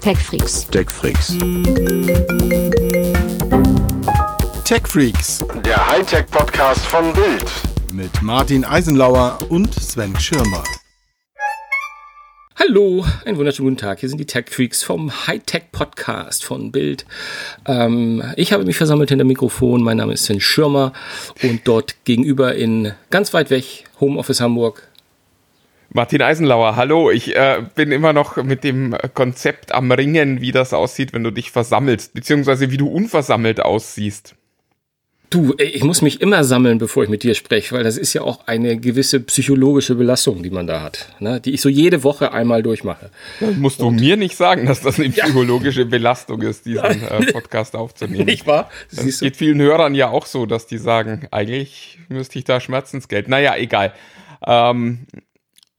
TechFreaks. TechFreaks. TechFreaks. Der Hightech-Podcast von Bild. Mit Martin Eisenlauer und Sven Schirmer. Hallo, einen wunderschönen guten Tag. Hier sind die Tech Freaks vom Hightech Podcast von Bild. Ähm, ich habe mich versammelt hinter dem Mikrofon. Mein Name ist Sven Schirmer und dort gegenüber in ganz weit weg Homeoffice Hamburg Martin Eisenlauer, hallo. Ich äh, bin immer noch mit dem Konzept am Ringen, wie das aussieht, wenn du dich versammelst, beziehungsweise wie du unversammelt aussiehst. Du, ich muss mich immer sammeln, bevor ich mit dir spreche, weil das ist ja auch eine gewisse psychologische Belastung, die man da hat, ne? die ich so jede Woche einmal durchmache. Dann musst du Und mir nicht sagen, dass das eine psychologische ja. Belastung ist, diesen äh, Podcast aufzunehmen. Nicht wahr? Es geht vielen Hörern ja auch so, dass die sagen, eigentlich müsste ich da Schmerzensgeld. Naja, egal. Ähm,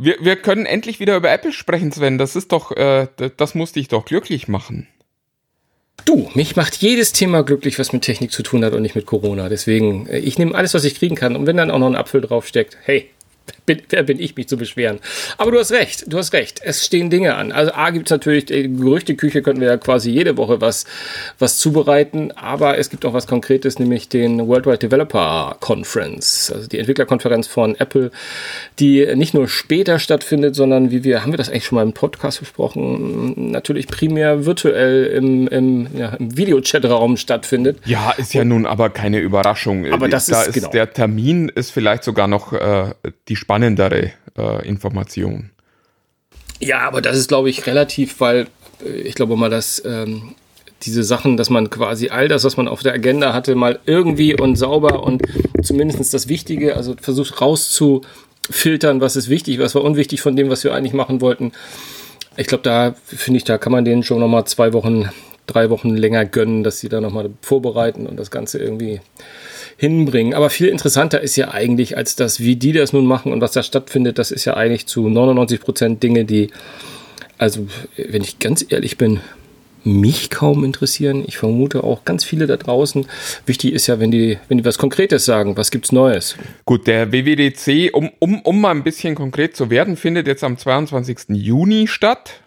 wir, wir können endlich wieder über Apple sprechen, Sven. Das ist doch, äh, das muss dich doch glücklich machen. Du, mich macht jedes Thema glücklich, was mit Technik zu tun hat und nicht mit Corona. Deswegen, äh, ich nehme alles, was ich kriegen kann. Und wenn dann auch noch ein Apfel draufsteckt, hey, bin, wer bin ich, mich zu beschweren? Aber du hast recht, du hast recht. Es stehen Dinge an. Also A gibt es natürlich, die Gerüchteküche könnten wir ja quasi jede Woche was, was zubereiten, aber es gibt auch was Konkretes, nämlich den Worldwide Developer Conference, also die Entwicklerkonferenz von Apple, die nicht nur später stattfindet, sondern wie wir, haben wir das eigentlich schon mal im Podcast besprochen, natürlich primär virtuell im, im, ja, im Videochat-Raum stattfindet. Ja, ist ja Und, nun aber keine Überraschung. Aber das da ist, genau. der Termin ist vielleicht sogar noch äh, die spannendere äh, Information. Ja, aber das ist, glaube ich, relativ, weil äh, ich glaube mal, dass ähm, diese Sachen, dass man quasi all das, was man auf der Agenda hatte, mal irgendwie und sauber und zumindest das Wichtige, also versucht rauszufiltern, was ist wichtig, was war unwichtig von dem, was wir eigentlich machen wollten. Ich glaube, da finde ich, da kann man denen schon noch mal zwei Wochen, drei Wochen länger gönnen, dass sie da noch mal vorbereiten und das Ganze irgendwie hinbringen. Aber viel interessanter ist ja eigentlich, als das, wie die das nun machen und was da stattfindet, das ist ja eigentlich zu 99 Prozent Dinge, die, also wenn ich ganz ehrlich bin, mich kaum interessieren. Ich vermute auch ganz viele da draußen. Wichtig ist ja, wenn die, wenn die was Konkretes sagen, was gibt's Neues? Gut, der WWDC, um, um, um mal ein bisschen konkret zu werden, findet jetzt am 22. Juni statt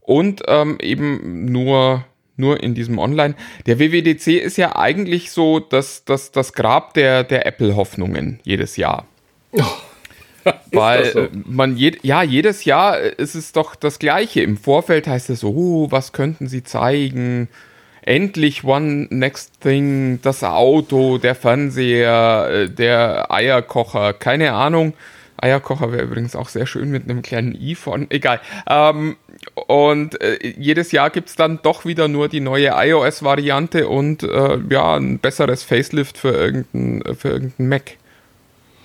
und ähm, eben nur nur in diesem Online. Der WWDC ist ja eigentlich so das, das, das Grab der, der Apple-Hoffnungen jedes Jahr. Oh. Weil so? man je, ja jedes Jahr ist es doch das Gleiche. Im Vorfeld heißt es so, oh, was könnten sie zeigen? Endlich One Next Thing, das Auto, der Fernseher, äh, der Eierkocher, keine Ahnung. Eierkocher wäre übrigens auch sehr schön mit einem kleinen i von, egal. Ähm, und äh, jedes Jahr gibt es dann doch wieder nur die neue iOS-Variante und äh, ja, ein besseres Facelift für irgendeinen für irgendein Mac.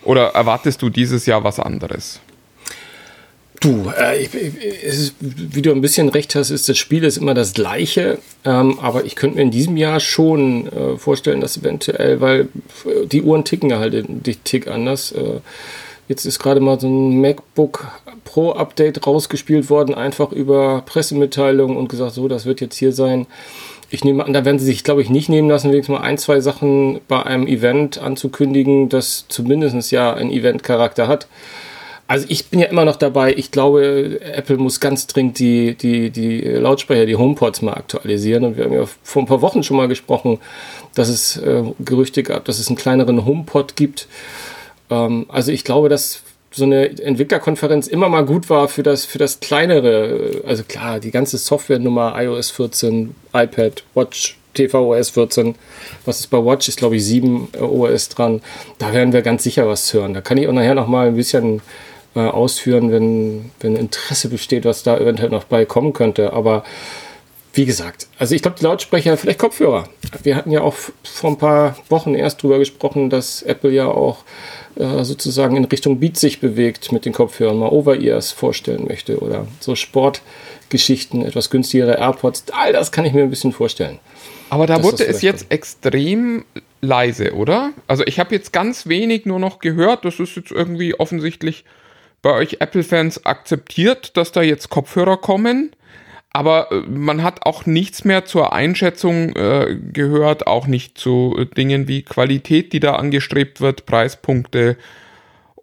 Oder erwartest du dieses Jahr was anderes? Du, äh, ich, ist, wie du ein bisschen recht hast, ist das Spiel ist immer das gleiche, ähm, aber ich könnte mir in diesem Jahr schon äh, vorstellen, dass eventuell, weil die Uhren ticken ja halt den Tick anders. Äh, Jetzt ist gerade mal so ein MacBook Pro Update rausgespielt worden, einfach über Pressemitteilungen und gesagt, so, das wird jetzt hier sein. Ich nehme an, da werden sie sich, glaube ich, nicht nehmen lassen, wenigstens mal ein, zwei Sachen bei einem Event anzukündigen, das zumindest ja einen Event-Charakter hat. Also ich bin ja immer noch dabei, ich glaube, Apple muss ganz dringend die, die, die Lautsprecher, die HomePods mal aktualisieren. Und wir haben ja vor ein paar Wochen schon mal gesprochen, dass es äh, Gerüchte gab, dass es einen kleineren HomePod gibt. Ähm, also ich glaube, dass so eine Entwicklerkonferenz immer mal gut war für das, für das kleinere, also klar, die ganze Softwarenummer iOS 14, iPad, Watch, tvOS 14, was ist bei Watch, ist glaube ich 7 OS dran, da werden wir ganz sicher was hören. Da kann ich auch nachher noch mal ein bisschen äh, ausführen, wenn, wenn Interesse besteht, was da eventuell noch bei kommen könnte, aber wie gesagt, also ich glaube, die Lautsprecher, vielleicht Kopfhörer. Wir hatten ja auch vor ein paar Wochen erst drüber gesprochen, dass Apple ja auch äh, sozusagen in Richtung Beat sich bewegt mit den Kopfhörern, mal Over-Ears vorstellen möchte oder so Sportgeschichten, etwas günstigere AirPods. All das kann ich mir ein bisschen vorstellen. Aber da wurde es jetzt kommt. extrem leise, oder? Also ich habe jetzt ganz wenig nur noch gehört. Das ist jetzt irgendwie offensichtlich bei euch Apple-Fans akzeptiert, dass da jetzt Kopfhörer kommen aber äh, man hat auch nichts mehr zur Einschätzung äh, gehört, auch nicht zu äh, Dingen wie Qualität, die da angestrebt wird, Preispunkte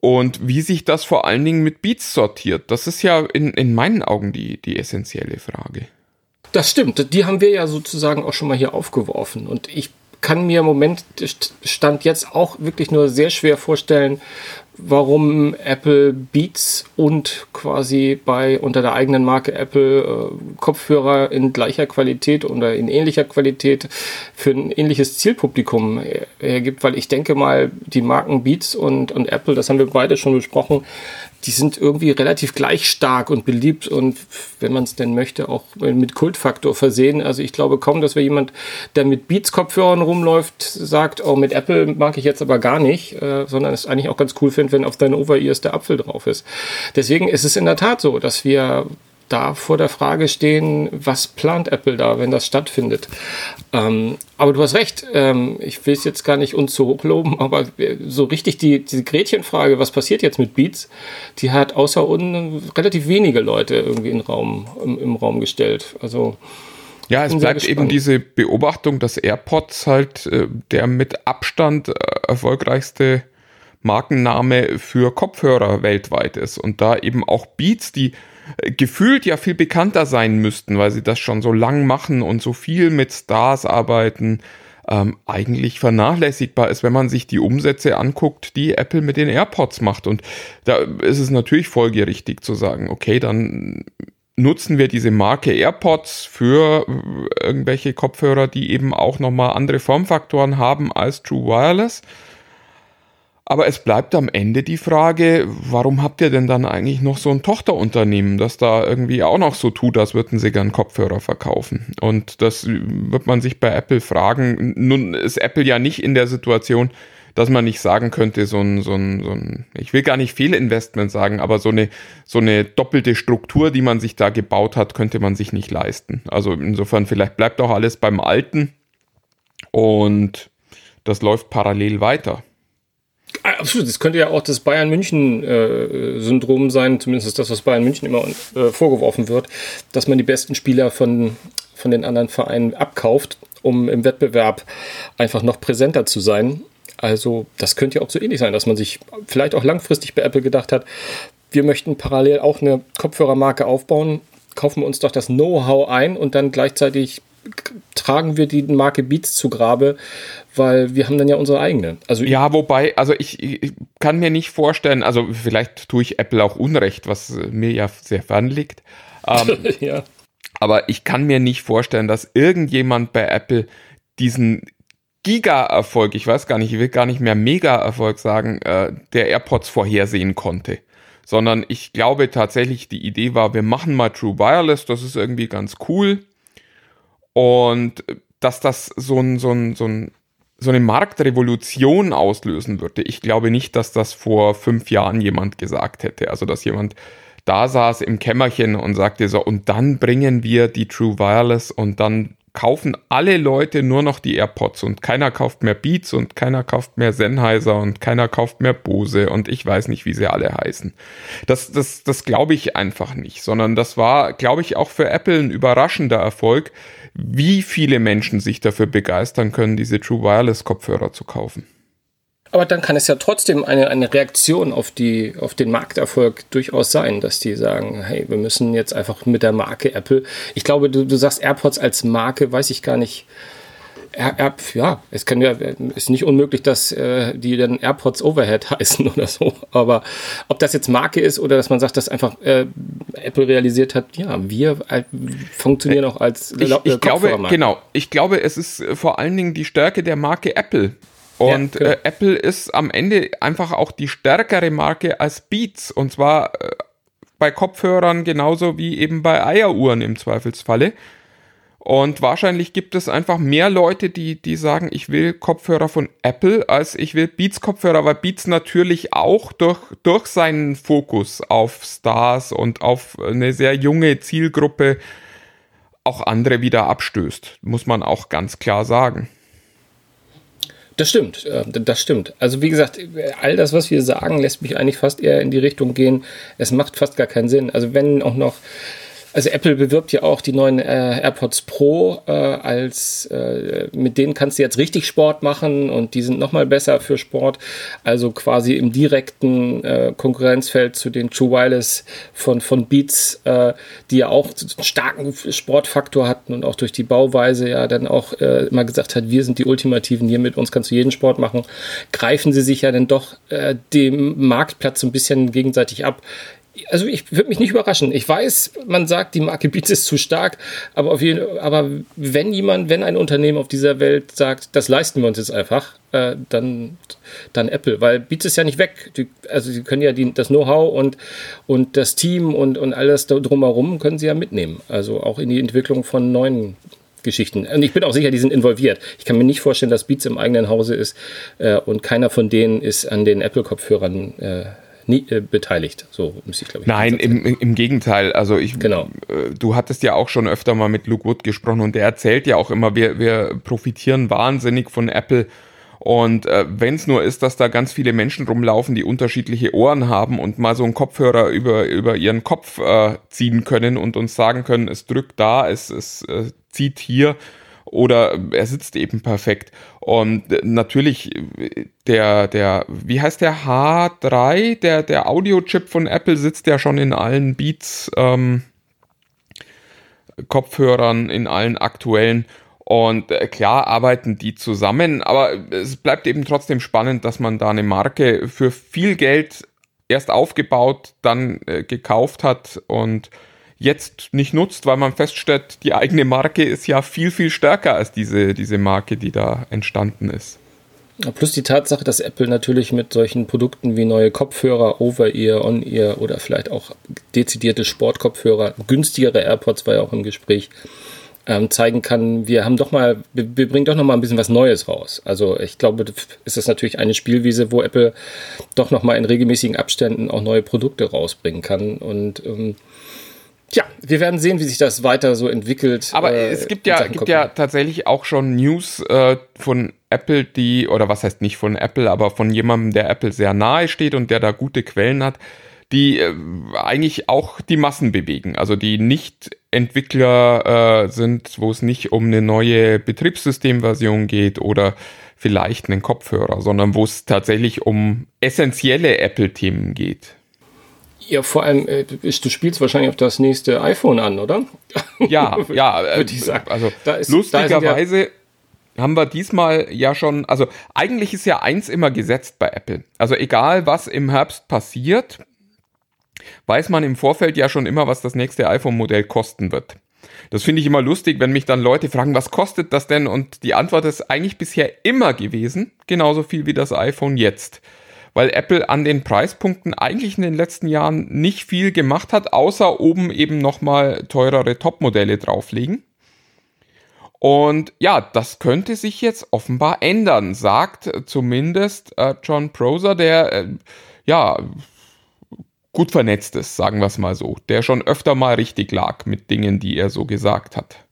und wie sich das vor allen Dingen mit Beats sortiert. Das ist ja in, in meinen Augen die, die essentielle Frage. Das stimmt, die haben wir ja sozusagen auch schon mal hier aufgeworfen. Und ich kann mir im Moment Stand jetzt auch wirklich nur sehr schwer vorstellen, warum Apple Beats und quasi bei unter der eigenen Marke Apple äh, Kopfhörer in gleicher Qualität oder in ähnlicher Qualität für ein ähnliches Zielpublikum hergibt, weil ich denke mal, die Marken Beats und, und Apple, das haben wir beide schon besprochen, die sind irgendwie relativ gleich stark und beliebt und wenn man es denn möchte, auch mit Kultfaktor versehen. Also ich glaube kaum, dass wir jemand, der mit Beats-Kopfhörern rumläuft, sagt, oh, mit Apple mag ich jetzt aber gar nicht, äh, sondern es eigentlich auch ganz cool findet, wenn auf deinen Over-Ears der Apfel drauf ist. Deswegen ist es in der Tat so, dass wir da vor der Frage stehen, was plant Apple da, wenn das stattfindet. Ähm, aber du hast recht, ähm, ich will es jetzt gar nicht uns zu hoch loben, aber so richtig die, diese Gretchenfrage, was passiert jetzt mit Beats, die hat außer uns relativ wenige Leute irgendwie in Raum, im, im Raum gestellt. Also ja, es bleibt eben diese Beobachtung, dass AirPods halt äh, der mit Abstand äh, erfolgreichste Markenname für Kopfhörer weltweit ist und da eben auch Beats, die gefühlt ja viel bekannter sein müssten, weil sie das schon so lang machen und so viel mit Stars arbeiten, ähm, eigentlich vernachlässigbar ist, wenn man sich die Umsätze anguckt, die Apple mit den AirPods macht. Und da ist es natürlich folgerichtig zu sagen, okay, dann nutzen wir diese Marke AirPods für irgendwelche Kopfhörer, die eben auch nochmal andere Formfaktoren haben als True Wireless. Aber es bleibt am Ende die Frage, warum habt ihr denn dann eigentlich noch so ein Tochterunternehmen, das da irgendwie auch noch so tut, als würden sie gern Kopfhörer verkaufen? Und das wird man sich bei Apple fragen. Nun ist Apple ja nicht in der Situation, dass man nicht sagen könnte, so ein, so ein, so ein ich will gar nicht Fehlinvestment sagen, aber so eine, so eine doppelte Struktur, die man sich da gebaut hat, könnte man sich nicht leisten. Also insofern vielleicht bleibt auch alles beim Alten und das läuft parallel weiter. Ah, absolut, das könnte ja auch das Bayern München-Syndrom sein, zumindest das, was Bayern München immer äh, vorgeworfen wird, dass man die besten Spieler von, von den anderen Vereinen abkauft, um im Wettbewerb einfach noch präsenter zu sein. Also, das könnte ja auch so ähnlich sein, dass man sich vielleicht auch langfristig bei Apple gedacht hat, wir möchten parallel auch eine Kopfhörermarke aufbauen, kaufen wir uns doch das Know-how ein und dann gleichzeitig tragen wir die Marke Beats zu Grabe, weil wir haben dann ja unsere eigene. Also ja, wobei, also ich, ich, kann mir nicht vorstellen, also vielleicht tue ich Apple auch Unrecht, was mir ja sehr fern liegt. Ähm, ja. Aber ich kann mir nicht vorstellen, dass irgendjemand bei Apple diesen Giga-Erfolg, ich weiß gar nicht, ich will gar nicht mehr Mega-Erfolg sagen, äh, der AirPods vorhersehen konnte. Sondern ich glaube tatsächlich, die Idee war, wir machen mal True Wireless, das ist irgendwie ganz cool. Und dass das so ein, so ein, so ein so eine Marktrevolution auslösen würde. Ich glaube nicht, dass das vor fünf Jahren jemand gesagt hätte. Also, dass jemand da saß im Kämmerchen und sagte so, und dann bringen wir die True Wireless und dann kaufen alle Leute nur noch die AirPods und keiner kauft mehr Beats und keiner kauft mehr Sennheiser und keiner kauft mehr Bose und ich weiß nicht, wie sie alle heißen. Das, das, das glaube ich einfach nicht, sondern das war, glaube ich, auch für Apple ein überraschender Erfolg, wie viele Menschen sich dafür begeistern können, diese True Wireless Kopfhörer zu kaufen. Aber dann kann es ja trotzdem eine, eine Reaktion auf, die, auf den Markterfolg durchaus sein, dass die sagen, hey, wir müssen jetzt einfach mit der Marke Apple, ich glaube, du, du sagst AirPods als Marke, weiß ich gar nicht, Air, ja, es kann ja, ist nicht unmöglich, dass äh, die dann AirPods Overhead heißen oder so. Aber ob das jetzt Marke ist oder dass man sagt, dass einfach äh, Apple realisiert hat, ja, wir äh, funktionieren auch als ich, ich glaube, genau. Ich glaube, es ist vor allen Dingen die Stärke der Marke Apple. Und ja, genau. äh, Apple ist am Ende einfach auch die stärkere Marke als Beats. Und zwar äh, bei Kopfhörern genauso wie eben bei Eieruhren im Zweifelsfalle. Und wahrscheinlich gibt es einfach mehr Leute, die, die sagen, ich will Kopfhörer von Apple, als ich will Beats Kopfhörer, weil Beats natürlich auch durch, durch seinen Fokus auf Stars und auf eine sehr junge Zielgruppe auch andere wieder abstößt, muss man auch ganz klar sagen. Das stimmt, äh, das stimmt. Also wie gesagt, all das, was wir sagen, lässt mich eigentlich fast eher in die Richtung gehen, es macht fast gar keinen Sinn. Also wenn auch noch Also Apple bewirbt ja auch die neuen äh, AirPods Pro äh, als äh, mit denen kannst du jetzt richtig Sport machen und die sind nochmal besser für Sport. Also quasi im direkten äh, Konkurrenzfeld zu den True Wireless von, von Beats, äh, die ja auch einen starken Sportfaktor hatten und auch durch die Bauweise ja dann auch äh, immer gesagt hat, wir sind die Ultimativen, hier mit uns kannst du jeden Sport machen. Greifen sie sich ja dann doch äh, dem Marktplatz so ein bisschen gegenseitig ab also ich würde mich nicht überraschen. Ich weiß, man sagt, die Marke Beats ist zu stark, aber, auf jeden, aber wenn jemand, wenn ein Unternehmen auf dieser Welt sagt, das leisten wir uns jetzt einfach, äh, dann, dann Apple, weil Beats ist ja nicht weg. Die, also sie können ja die, das Know-how und, und das Team und, und alles drumherum können sie ja mitnehmen. Also auch in die Entwicklung von neuen Geschichten. Und ich bin auch sicher, die sind involviert. Ich kann mir nicht vorstellen, dass Beats im eigenen Hause ist äh, und keiner von denen ist an den Apple-Kopfhörern äh, nie, äh, beteiligt. So müsste ich, glaube ich. Nein, im, im Gegenteil. Also ich, genau. Äh, du hattest ja auch schon öfter mal mit Luke Wood gesprochen und der erzählt ja auch immer, wir, wir profitieren wahnsinnig von Apple. Und äh, wenn es nur ist, dass da ganz viele Menschen rumlaufen, die unterschiedliche Ohren haben und mal so einen Kopfhörer über, über ihren Kopf äh, ziehen können und uns sagen können, es drückt da, es, es äh, zieht hier oder er sitzt eben perfekt. Und natürlich der, der, wie heißt der H3, der, der Audio-Chip von Apple sitzt ja schon in allen Beats ähm, Kopfhörern, in allen aktuellen. Und äh, klar arbeiten die zusammen, aber es bleibt eben trotzdem spannend, dass man da eine Marke für viel Geld erst aufgebaut, dann äh, gekauft hat und jetzt nicht nutzt, weil man feststellt, die eigene Marke ist ja viel, viel stärker als diese, diese Marke, die da entstanden ist. Plus die Tatsache, dass Apple natürlich mit solchen Produkten wie neue Kopfhörer, Over-Ear, On-Ear oder vielleicht auch dezidierte Sportkopfhörer, günstigere AirPods war ja auch im Gespräch, ähm, zeigen kann, wir haben doch mal, wir, wir, bringen doch noch mal ein bisschen was Neues raus. Also ich glaube, ist das natürlich eine Spielwiese, wo Apple doch noch mal in regelmäßigen Abständen auch neue Produkte rausbringen kann und ähm, Tja, wir werden sehen, wie sich das weiter so entwickelt. Aber äh, es gibt ja, gibt ja tatsächlich auch schon News äh, von Apple, die, oder was heißt nicht von Apple, aber von jemandem, der Apple sehr nahe steht und der da gute Quellen hat, die äh, eigentlich auch die Massen bewegen. Also die nicht Entwickler äh, sind, wo es nicht um eine neue Betriebssystemversion geht oder vielleicht einen Kopfhörer, sondern wo es tatsächlich um essentielle Apple-Themen geht. Ja, vor allem, äh, du spielst wahrscheinlich auf das nächste iPhone an, oder? Ja, ja, äh, würde ich sagen. Also da ist, lustigerweise ja haben wir diesmal ja schon, also eigentlich ist ja eins immer gesetzt bei Apple. Also egal, was im Herbst passiert, weiß man im Vorfeld ja schon immer, was das nächste iPhone-Modell kosten wird. Das finde ich immer lustig, wenn mich dann Leute fragen, was kostet das denn? Und die Antwort ist eigentlich bisher immer gewesen, genauso viel wie das iPhone jetzt weil Apple an den Preispunkten eigentlich in den letzten Jahren nicht viel gemacht hat, außer oben eben nochmal teurere Topmodelle drauflegen. Und ja, das könnte sich jetzt offenbar ändern, sagt zumindest äh, John Prosser, der äh, ja gut vernetzt ist, sagen wir es mal so, der schon öfter mal richtig lag mit Dingen, die er so gesagt hat.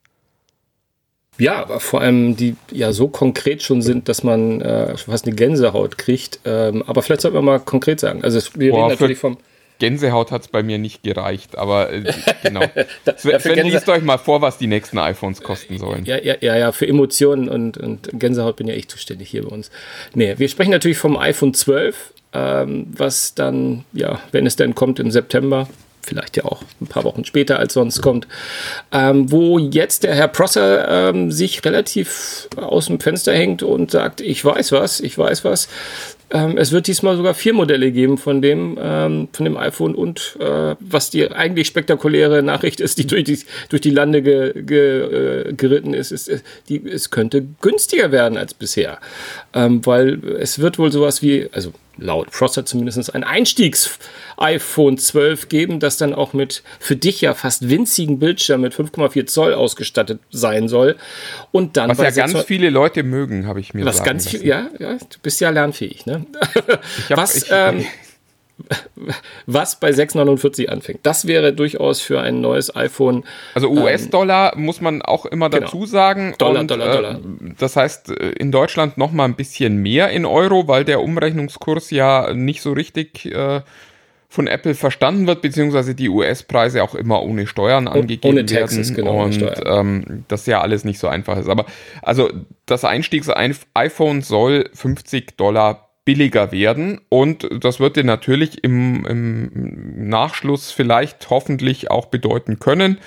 Ja, aber vor allem die ja so konkret schon sind, dass man äh, fast eine Gänsehaut kriegt. Ähm, aber vielleicht sollten wir mal konkret sagen. Also wir Boah, reden natürlich vom. Gänsehaut hat es bei mir nicht gereicht, aber äh, genau. Sven, liest euch mal vor, was die nächsten iPhones kosten sollen. Ja, ja, ja, ja für Emotionen und, und Gänsehaut bin ja ich zuständig hier bei uns. Nee, wir sprechen natürlich vom iPhone 12, ähm, was dann, ja, wenn es denn kommt im September, vielleicht ja auch ein paar Wochen später als sonst kommt, ähm, wo jetzt der Herr Prosser ähm, sich relativ aus dem Fenster hängt und sagt, ich weiß was, ich weiß was. Ähm, es wird diesmal sogar vier Modelle geben von dem, ähm, von dem iPhone und äh, was die eigentlich spektakuläre Nachricht ist, die durch die, durch die Lande ge, ge, äh, geritten ist, ist, äh, die, es könnte günstiger werden als bisher. Ähm, weil es wird wohl sowas wie, also laut Prosser zumindest ein Einstiegs-iPhone 12 geben, das dann auch mit für dich ja fast winzigen Bildschirm mit 5,4 Zoll ausgestattet sein soll. Und dann was ja ganz viele Leute mögen, habe ich mir was sagen ganz viel, ja, ja, du bist ja lernfähig, ne? Hab, was, ich, ähm, was bei 6,49 anfängt. Das wäre durchaus für ein neues iPhone. Also US-Dollar ähm, muss man auch immer genau. dazu sagen. Dollar, und, Dollar, Dollar. Äh, das heißt, äh, in Deutschland noch mal ein bisschen mehr in Euro, weil der Umrechnungskurs ja nicht so richtig äh, von Apple verstanden wird, beziehungsweise die US-Preise auch immer ohne Steuern angegeben ohne Taxes, werden. genau, und ähm, das ja alles nicht so einfach ist. Aber also das Einstiegs-iPhone soll 50 Dollar billiger werden und das wird dir natürlich im, im Nachschluss vielleicht hoffentlich auch bedeuten können,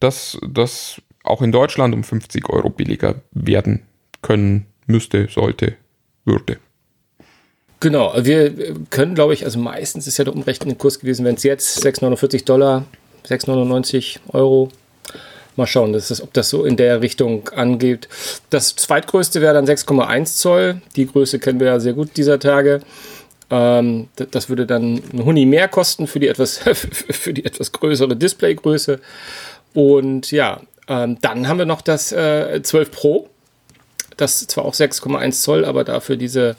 dass das auch in Deutschland um 50 Euro billiger werden können müsste, sollte, würde. Genau, wir können, glaube ich, also meistens ist ja der umrechnende Kurs gewesen, wenn es jetzt 6,49 Dollar, 6,99 Euro. Mal schauen, das ist, ob das so in der Richtung angeht. Das zweitgrößte wäre dann 6,1 Zoll. Die Größe kennen wir ja sehr gut dieser Tage. Ähm, das würde dann ein Huni mehr kosten für die etwas, für die etwas größere Displaygröße. Und ja, ähm, dann haben wir noch das äh, 12 Pro das zwar auch 6,1 Zoll, aber dafür diese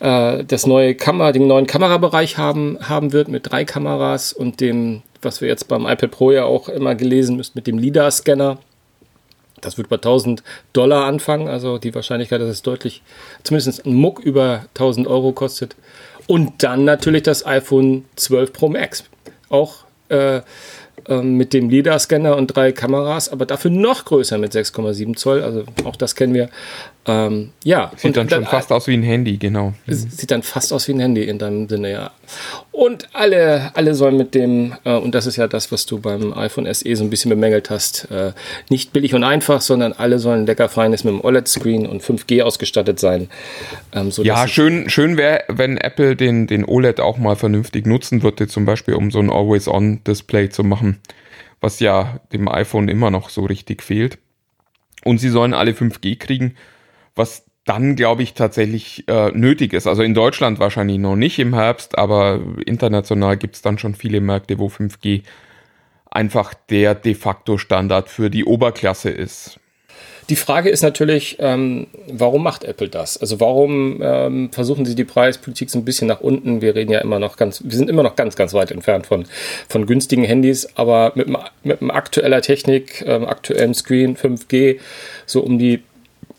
äh, das neue Kamera, den neuen Kamerabereich haben, haben wird mit drei Kameras und dem, was wir jetzt beim iPad Pro ja auch immer gelesen müssen, mit dem LIDAR-Scanner. Das wird bei 1000 Dollar anfangen, also die Wahrscheinlichkeit, dass es deutlich, zumindest ein Muck über 1000 Euro kostet. Und dann natürlich das iPhone 12 Pro Max. Auch äh, ähm, mit dem LIDAR-Scanner und drei Kameras, aber dafür noch größer mit 6,7 Zoll. Also auch das kennen wir. Ähm, ja. Sieht dann schon fast aus wie ein Handy, genau. Sieht dann fast aus wie ein Handy in deinem Sinne, ja. Und alle, alle sollen mit dem, äh, und das ist ja das, was du beim iPhone SE so ein bisschen bemängelt hast, äh, nicht billig und einfach, sondern alle sollen lecker feines mit dem OLED-Screen und 5G ausgestattet sein. Ähm, ja, schön, schön wäre, wenn Apple den, den OLED auch mal vernünftig nutzen würde, zum Beispiel um so ein Always-On-Display zu machen, was ja dem iPhone immer noch so richtig fehlt. Und sie sollen alle 5G kriegen was dann, glaube ich, tatsächlich äh, nötig ist. Also in Deutschland wahrscheinlich noch nicht im Herbst, aber international gibt es dann schon viele Märkte, wo 5G einfach der de facto Standard für die Oberklasse ist. Die Frage ist natürlich, ähm, warum macht Apple das? Also warum ähm, versuchen sie die Preispolitik so ein bisschen nach unten? Wir reden ja immer noch ganz, wir sind immer noch ganz, ganz weit entfernt von, von günstigen Handys, aber mit, mit aktueller Technik, ähm, aktuellem Screen, 5G, so um die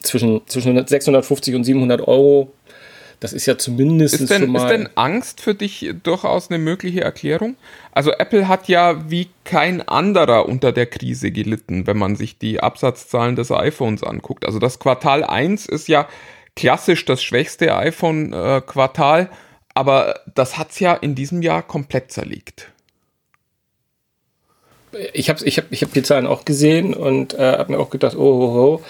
zwischen, zwischen 650 und 700 Euro. Das ist ja zumindest ist denn, schon mal. Ist denn Angst für dich durchaus eine mögliche Erklärung? Also Apple hat ja wie kein anderer unter der Krise gelitten, wenn man sich die Absatzzahlen des iPhones anguckt. Also das Quartal 1 ist ja klassisch das schwächste iPhone-Quartal, aber das hat es ja in diesem Jahr komplett zerlegt ich habe ich hab, ich hab die Zahlen auch gesehen und äh, habe mir auch gedacht, oh, oh, oh,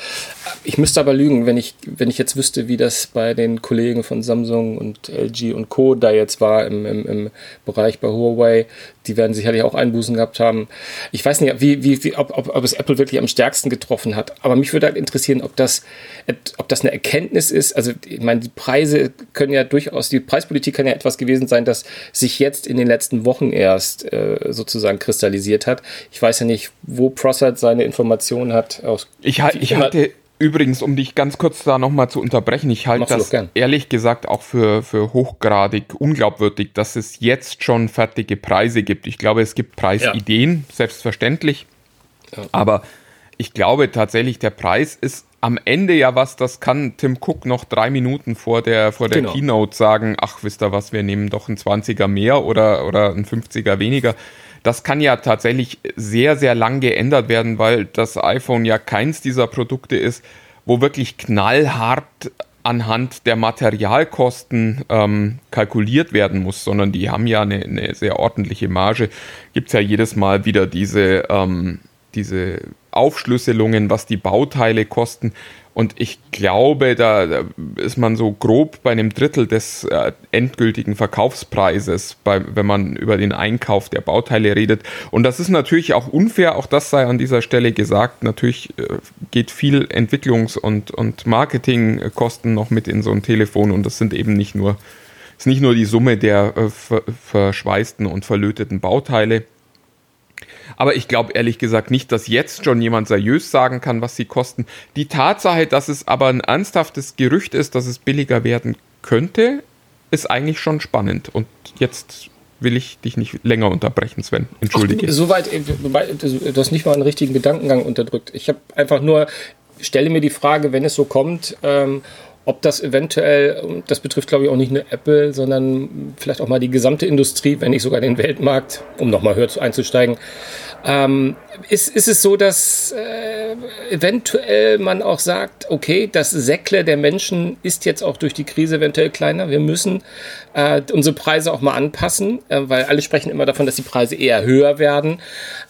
ich müsste aber lügen, wenn ich, wenn ich jetzt wüsste, wie das bei den Kollegen von Samsung und LG und Co. da jetzt war im, im, im Bereich bei Huawei. Die werden sicherlich auch Einbußen gehabt haben. Ich weiß nicht, wie, wie, wie, ob, ob, ob es Apple wirklich am stärksten getroffen hat. Aber mich würde halt interessieren, ob das, ob das eine Erkenntnis ist. Also, ich meine, die Preise können ja durchaus, die Preispolitik kann ja etwas gewesen sein, das sich jetzt in den letzten Wochen erst äh, sozusagen kristallisiert hat. Ich weiß ja nicht, wo Prossert seine Informationen hat. Aus ich, ich hatte Übrigens, um dich ganz kurz da nochmal zu unterbrechen, ich halte das ehrlich gesagt auch für, für hochgradig unglaubwürdig, dass es jetzt schon fertige Preise gibt. Ich glaube, es gibt Preisideen, ja. selbstverständlich. Ja. Aber ich glaube tatsächlich, der Preis ist am Ende ja was, das kann Tim Cook noch drei Minuten vor der, vor der genau. Keynote sagen, ach, wisst ihr was, wir nehmen doch einen 20er mehr oder, oder einen 50er weniger. Das kann ja tatsächlich sehr, sehr lang geändert werden, weil das iPhone ja keins dieser Produkte ist, wo wirklich knallhart anhand der Materialkosten ähm, kalkuliert werden muss, sondern die haben ja eine, eine sehr ordentliche Marge. Gibt es ja jedes Mal wieder diese, ähm, diese Aufschlüsselungen, was die Bauteile kosten. Und ich glaube, da, ist man so grob bei einem Drittel des äh, endgültigen Verkaufspreises, bei, wenn man über den Einkauf der Bauteile redet. Und das ist natürlich auch unfair, auch das sei an dieser Stelle gesagt. Natürlich äh, geht viel Entwicklungs- und, und Marketingkosten noch mit in so ein Telefon und das sind eben nicht nur, ist nicht nur die Summe der äh, ver verschweißten und verlöteten Bauteile. Aber ich glaube ehrlich gesagt nicht, dass jetzt schon jemand seriös sagen kann, was sie kosten. Die Tatsache, dass es aber ein ernsthaftes Gerücht ist, dass es billiger werden könnte, ist eigentlich schon spannend. Und jetzt will ich dich nicht länger unterbrechen, Sven. Entschuldige. Soweit, äh, du hast nicht mal einen richtigen Gedankengang unterdrückt. Ich habe einfach nur, stelle mir die Frage, wenn es so kommt, ähm, ob das eventuell, das betrifft glaube ich auch nicht nur Apple, sondern vielleicht auch mal die gesamte Industrie, wenn nicht sogar den Weltmarkt, um nochmal höher einzusteigen, ähm, ist, ist es so, dass äh, eventuell man auch sagt, okay, das Säckle der Menschen ist jetzt auch durch die Krise eventuell kleiner. Wir müssen äh, unsere Preise auch mal anpassen, äh, weil alle sprechen immer davon, dass die Preise eher höher werden.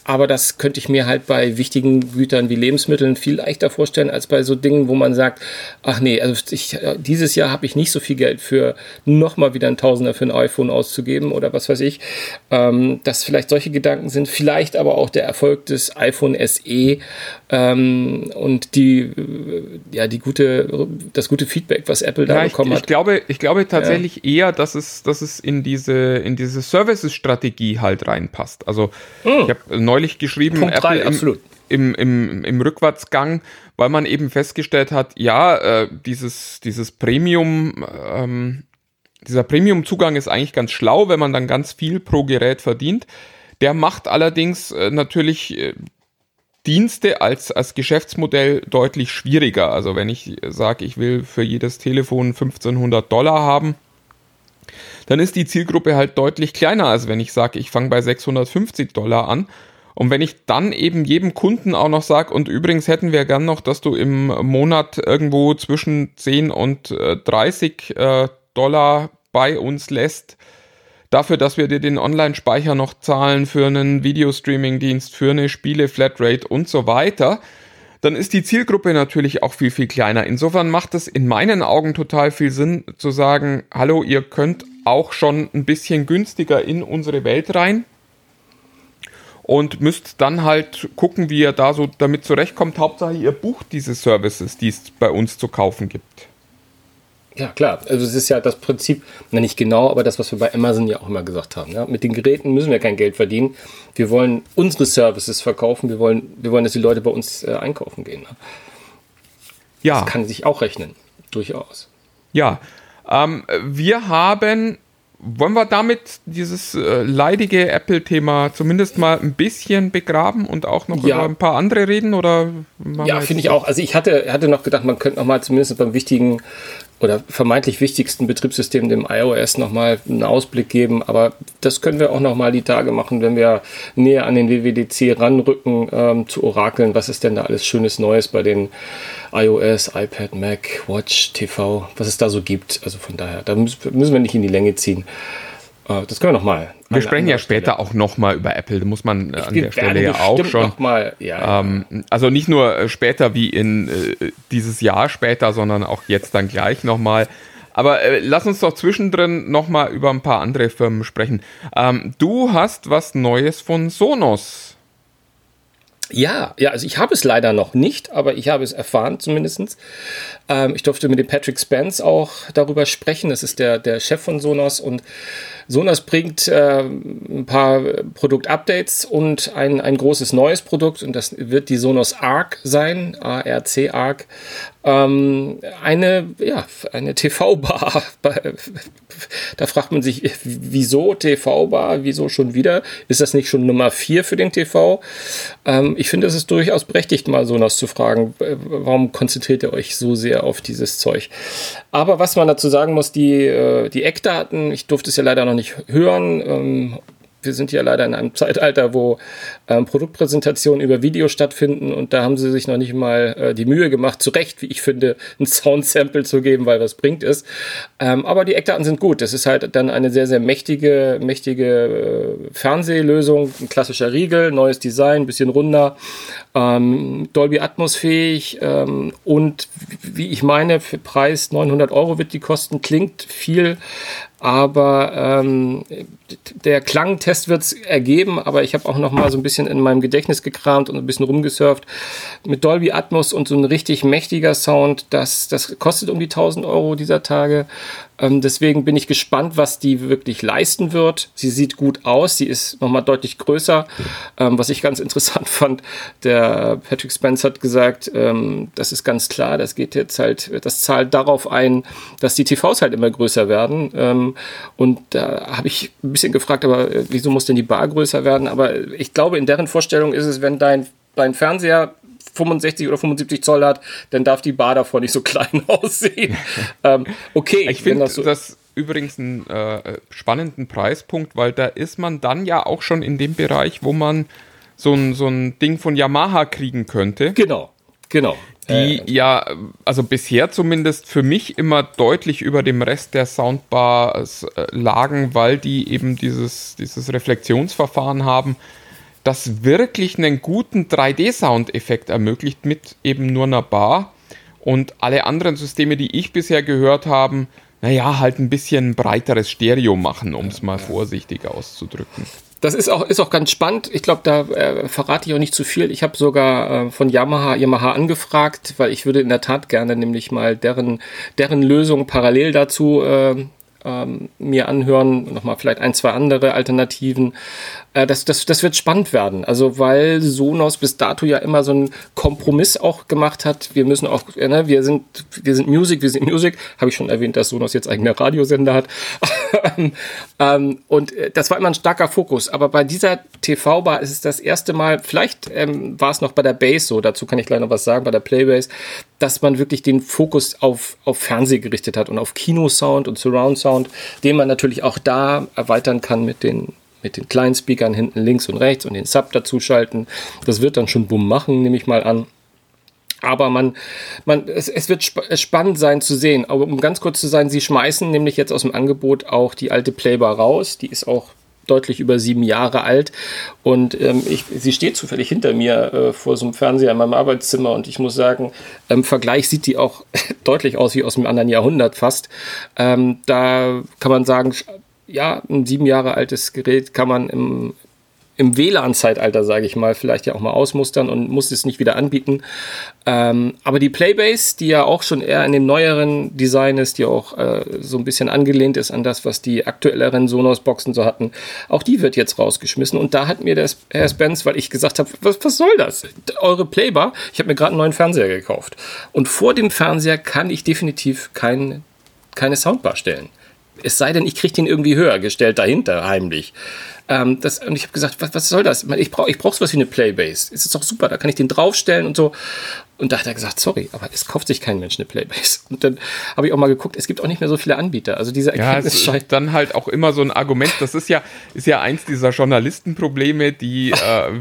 Aber das könnte ich mir halt bei wichtigen Gütern wie Lebensmitteln viel leichter vorstellen als bei so Dingen, wo man sagt, ach nee, also ich, äh, dieses Jahr habe ich nicht so viel Geld für nochmal wieder ein Tausender für ein iPhone auszugeben oder was weiß ich. Ähm, dass vielleicht solche Gedanken sind, vielleicht aber auch der Erfolg des iPhone SE ähm, und die, äh, ja, die gute, das gute Feedback, was Apple da ja, bekommen ich, hat. Ich glaube, ich glaube tatsächlich ja. eher, dass es, dass es in diese, in diese Services-Strategie halt reinpasst. Also hm. ich habe neulich geschrieben, Punkt Apple drei, absolut. Im, im, im Rückwärtsgang, weil man eben festgestellt hat, ja, äh, dieses, dieses Premium, ähm, dieser Premium-Zugang ist eigentlich ganz schlau, wenn man dann ganz viel pro Gerät verdient. Der macht allerdings äh, natürlich äh, Dienste als, als Geschäftsmodell deutlich schwieriger. Also wenn ich sage, ich will für jedes Telefon 1500 Dollar haben, dann ist die Zielgruppe halt deutlich kleiner, als wenn ich sage, ich fange bei 650 Dollar an. Und wenn ich dann eben jedem Kunden auch noch sage, und übrigens hätten wir gern noch, dass du im Monat irgendwo zwischen 10 und 30 äh, Dollar bei uns lässt, dafür, dass wir dir den Online-Speicher noch zahlen für einen Videostreaming-Dienst, für eine Spiele-Flatrate und so weiter, dann ist die Zielgruppe natürlich auch viel, viel kleiner. Insofern macht es in meinen Augen total viel Sinn zu sagen, hallo, ihr könnt auch schon ein bisschen günstiger in unsere Welt rein und müsst dann halt gucken, wie ihr da so damit zurechtkommt. Hauptsache, ihr bucht diese Services, die es bei uns zu kaufen gibt. Ja, klar. Also es ist ja das Prinzip, na nicht genau, aber das, was wir bei Amazon ja auch immer gesagt haben. Ja? Mit den Geräten müssen wir kein Geld verdienen. Wir wollen unsere Services verkaufen. Wir wollen, wir wollen dass die Leute bei uns äh, einkaufen gehen. Ne? Ja. Das kann sich auch rechnen. Durchaus. Ja. Ähm, wir haben wollen wir damit dieses äh, leidige Apple-Thema zumindest mal ein bisschen begraben und auch noch ja. über ein paar andere reden? Oder ja, finde ich auch. Also ich hatte, hatte noch gedacht, man könnte noch mal zumindest beim wichtigen oder vermeintlich wichtigsten Betriebssystem, dem iOS, nochmal einen Ausblick geben. Aber das können wir auch nochmal die Tage machen, wenn wir näher an den WWDC ranrücken, ähm, zu orakeln. Was ist denn da alles Schönes Neues bei den iOS, iPad, Mac, Watch, TV, was es da so gibt. Also von daher, da müssen wir nicht in die Länge ziehen. Äh, das können wir nochmal. Wir sprechen ja später Stelle. auch nochmal über Apple, da muss man äh, an der Stelle ja auch schon. Mal, ja, ähm, also nicht nur äh, später wie in äh, dieses Jahr später, sondern auch jetzt dann gleich nochmal. Aber äh, lass uns doch zwischendrin nochmal über ein paar andere Firmen sprechen. Ähm, du hast was Neues von Sonos ja, ja, also ich habe es leider noch nicht, aber ich habe es erfahren zumindest. Ähm, ich durfte mit dem Patrick Spence auch darüber sprechen. Das ist der, der Chef von Sonos und Sonos bringt äh, ein paar Produktupdates und ein, ein großes neues Produkt und das wird die Sonos Arc sein, ARC Arc. Ähm, eine, ja, eine TV-Bar. Da fragt man sich, wieso TV-Bar? Wieso schon wieder? Ist das nicht schon Nummer 4 für den TV? Ähm, ich finde, es ist durchaus berechtigt, mal Sonos zu fragen, warum konzentriert ihr euch so sehr auf dieses Zeug? Aber was man dazu sagen muss, die, äh, die Eckdaten, ich durfte es ja leider noch nicht hören. Ähm, wir sind ja leider in einem Zeitalter, wo ähm, Produktpräsentationen über Video stattfinden und da haben sie sich noch nicht mal äh, die Mühe gemacht, zu Recht, wie ich finde, ein Sound-Sample zu geben, weil was bringt es. Ähm, aber die Eckdaten sind gut. Das ist halt dann eine sehr, sehr mächtige, mächtige äh, Fernsehlösung, ein klassischer Riegel, neues Design, bisschen runder, ähm, Dolby Atmos fähig ähm, und wie ich meine, für Preis 900 Euro wird die kosten, klingt viel, aber ähm, der Klangtest wird es ergeben, aber ich habe auch noch mal so ein bisschen in meinem Gedächtnis gekramt und ein bisschen rumgesurft. Mit Dolby Atmos und so ein richtig mächtiger Sound, das, das kostet um die 1000 Euro dieser Tage. Ähm, deswegen bin ich gespannt, was die wirklich leisten wird. Sie sieht gut aus, sie ist nochmal deutlich größer. Ähm, was ich ganz interessant fand, der Patrick Spence hat gesagt, ähm, das ist ganz klar, das geht jetzt halt, das zahlt darauf ein, dass die TVs halt immer größer werden. Ähm, und da habe ich ein bisschen gefragt, aber äh, wieso muss denn die Bar größer werden? Aber ich glaube, in deren Vorstellung ist es, wenn dein, dein Fernseher 65 oder 75 Zoll hat, dann darf die Bar davor nicht so klein aussehen. ähm, okay, ich finde das, so das übrigens einen äh, spannenden Preispunkt, weil da ist man dann ja auch schon in dem Bereich, wo man so ein, so ein Ding von Yamaha kriegen könnte. Genau, genau. Die äh, ja, also bisher zumindest für mich immer deutlich über dem Rest der Soundbars äh, lagen, weil die eben dieses, dieses Reflexionsverfahren haben, das wirklich einen guten 3D-Soundeffekt ermöglicht mit eben nur einer Bar. Und alle anderen Systeme, die ich bisher gehört habe, naja, halt ein bisschen breiteres Stereo machen, um es mal vorsichtig auszudrücken. Das ist auch, ist auch ganz spannend. Ich glaube, da äh, verrate ich auch nicht zu viel. Ich habe sogar äh, von Yamaha, Yamaha angefragt, weil ich würde in der Tat gerne nämlich mal deren, deren Lösung parallel dazu äh, ähm, mir anhören, nochmal vielleicht ein, zwei andere Alternativen. Äh, das, das, das wird spannend werden. Also weil Sonos bis dato ja immer so einen Kompromiss auch gemacht hat. Wir müssen auch, äh, ne, wir sind, wir sind Music, wir sind Music. Habe ich schon erwähnt, dass Sonos jetzt eigene Radiosender hat. ähm, und äh, das war immer ein starker Fokus. Aber bei dieser TV-Bar ist es das erste Mal, vielleicht ähm, war es noch bei der Base so, dazu kann ich gleich noch was sagen, bei der Playbase, dass man wirklich den Fokus auf, auf Fernseh gerichtet hat und auf Kinosound und Surround Sound, den man natürlich auch da erweitern kann mit den mit den kleinen Speakern hinten links und rechts und den Sub dazuschalten. Das wird dann schon Bumm machen, nehme ich mal an. Aber man, man, es, es wird sp spannend sein zu sehen. Aber um ganz kurz zu sein, sie schmeißen nämlich jetzt aus dem Angebot auch die alte Playbar raus. Die ist auch deutlich über sieben Jahre alt. Und ähm, ich, sie steht zufällig hinter mir äh, vor so einem Fernseher in meinem Arbeitszimmer. Und ich muss sagen, im Vergleich sieht die auch deutlich aus wie aus einem anderen Jahrhundert fast. Ähm, da kann man sagen, ja, ein sieben Jahre altes Gerät kann man im, im WLAN-Zeitalter, sage ich mal, vielleicht ja auch mal ausmustern und muss es nicht wieder anbieten. Ähm, aber die Playbase, die ja auch schon eher in dem neueren Design ist, die auch äh, so ein bisschen angelehnt ist an das, was die aktuelleren Sonos-Boxen so hatten, auch die wird jetzt rausgeschmissen. Und da hat mir der Herr Spence, weil ich gesagt habe, was, was soll das? Eure Playbar, ich habe mir gerade einen neuen Fernseher gekauft. Und vor dem Fernseher kann ich definitiv kein, keine Soundbar stellen. Es sei denn, ich kriege den irgendwie höher gestellt dahinter, heimlich. Ähm, das, und ich habe gesagt, was, was soll das? Ich brauche ich brauch sowas wie eine Playbase. Es ist doch super, da kann ich den draufstellen und so. Und da hat er gesagt, sorry, aber es kauft sich kein Mensch eine Playbase. Und dann habe ich auch mal geguckt, es gibt auch nicht mehr so viele Anbieter. Also diese Erkenntnis ja, ist dann halt auch immer so ein Argument. Das ist ja, ist ja eins dieser Journalistenprobleme, die äh,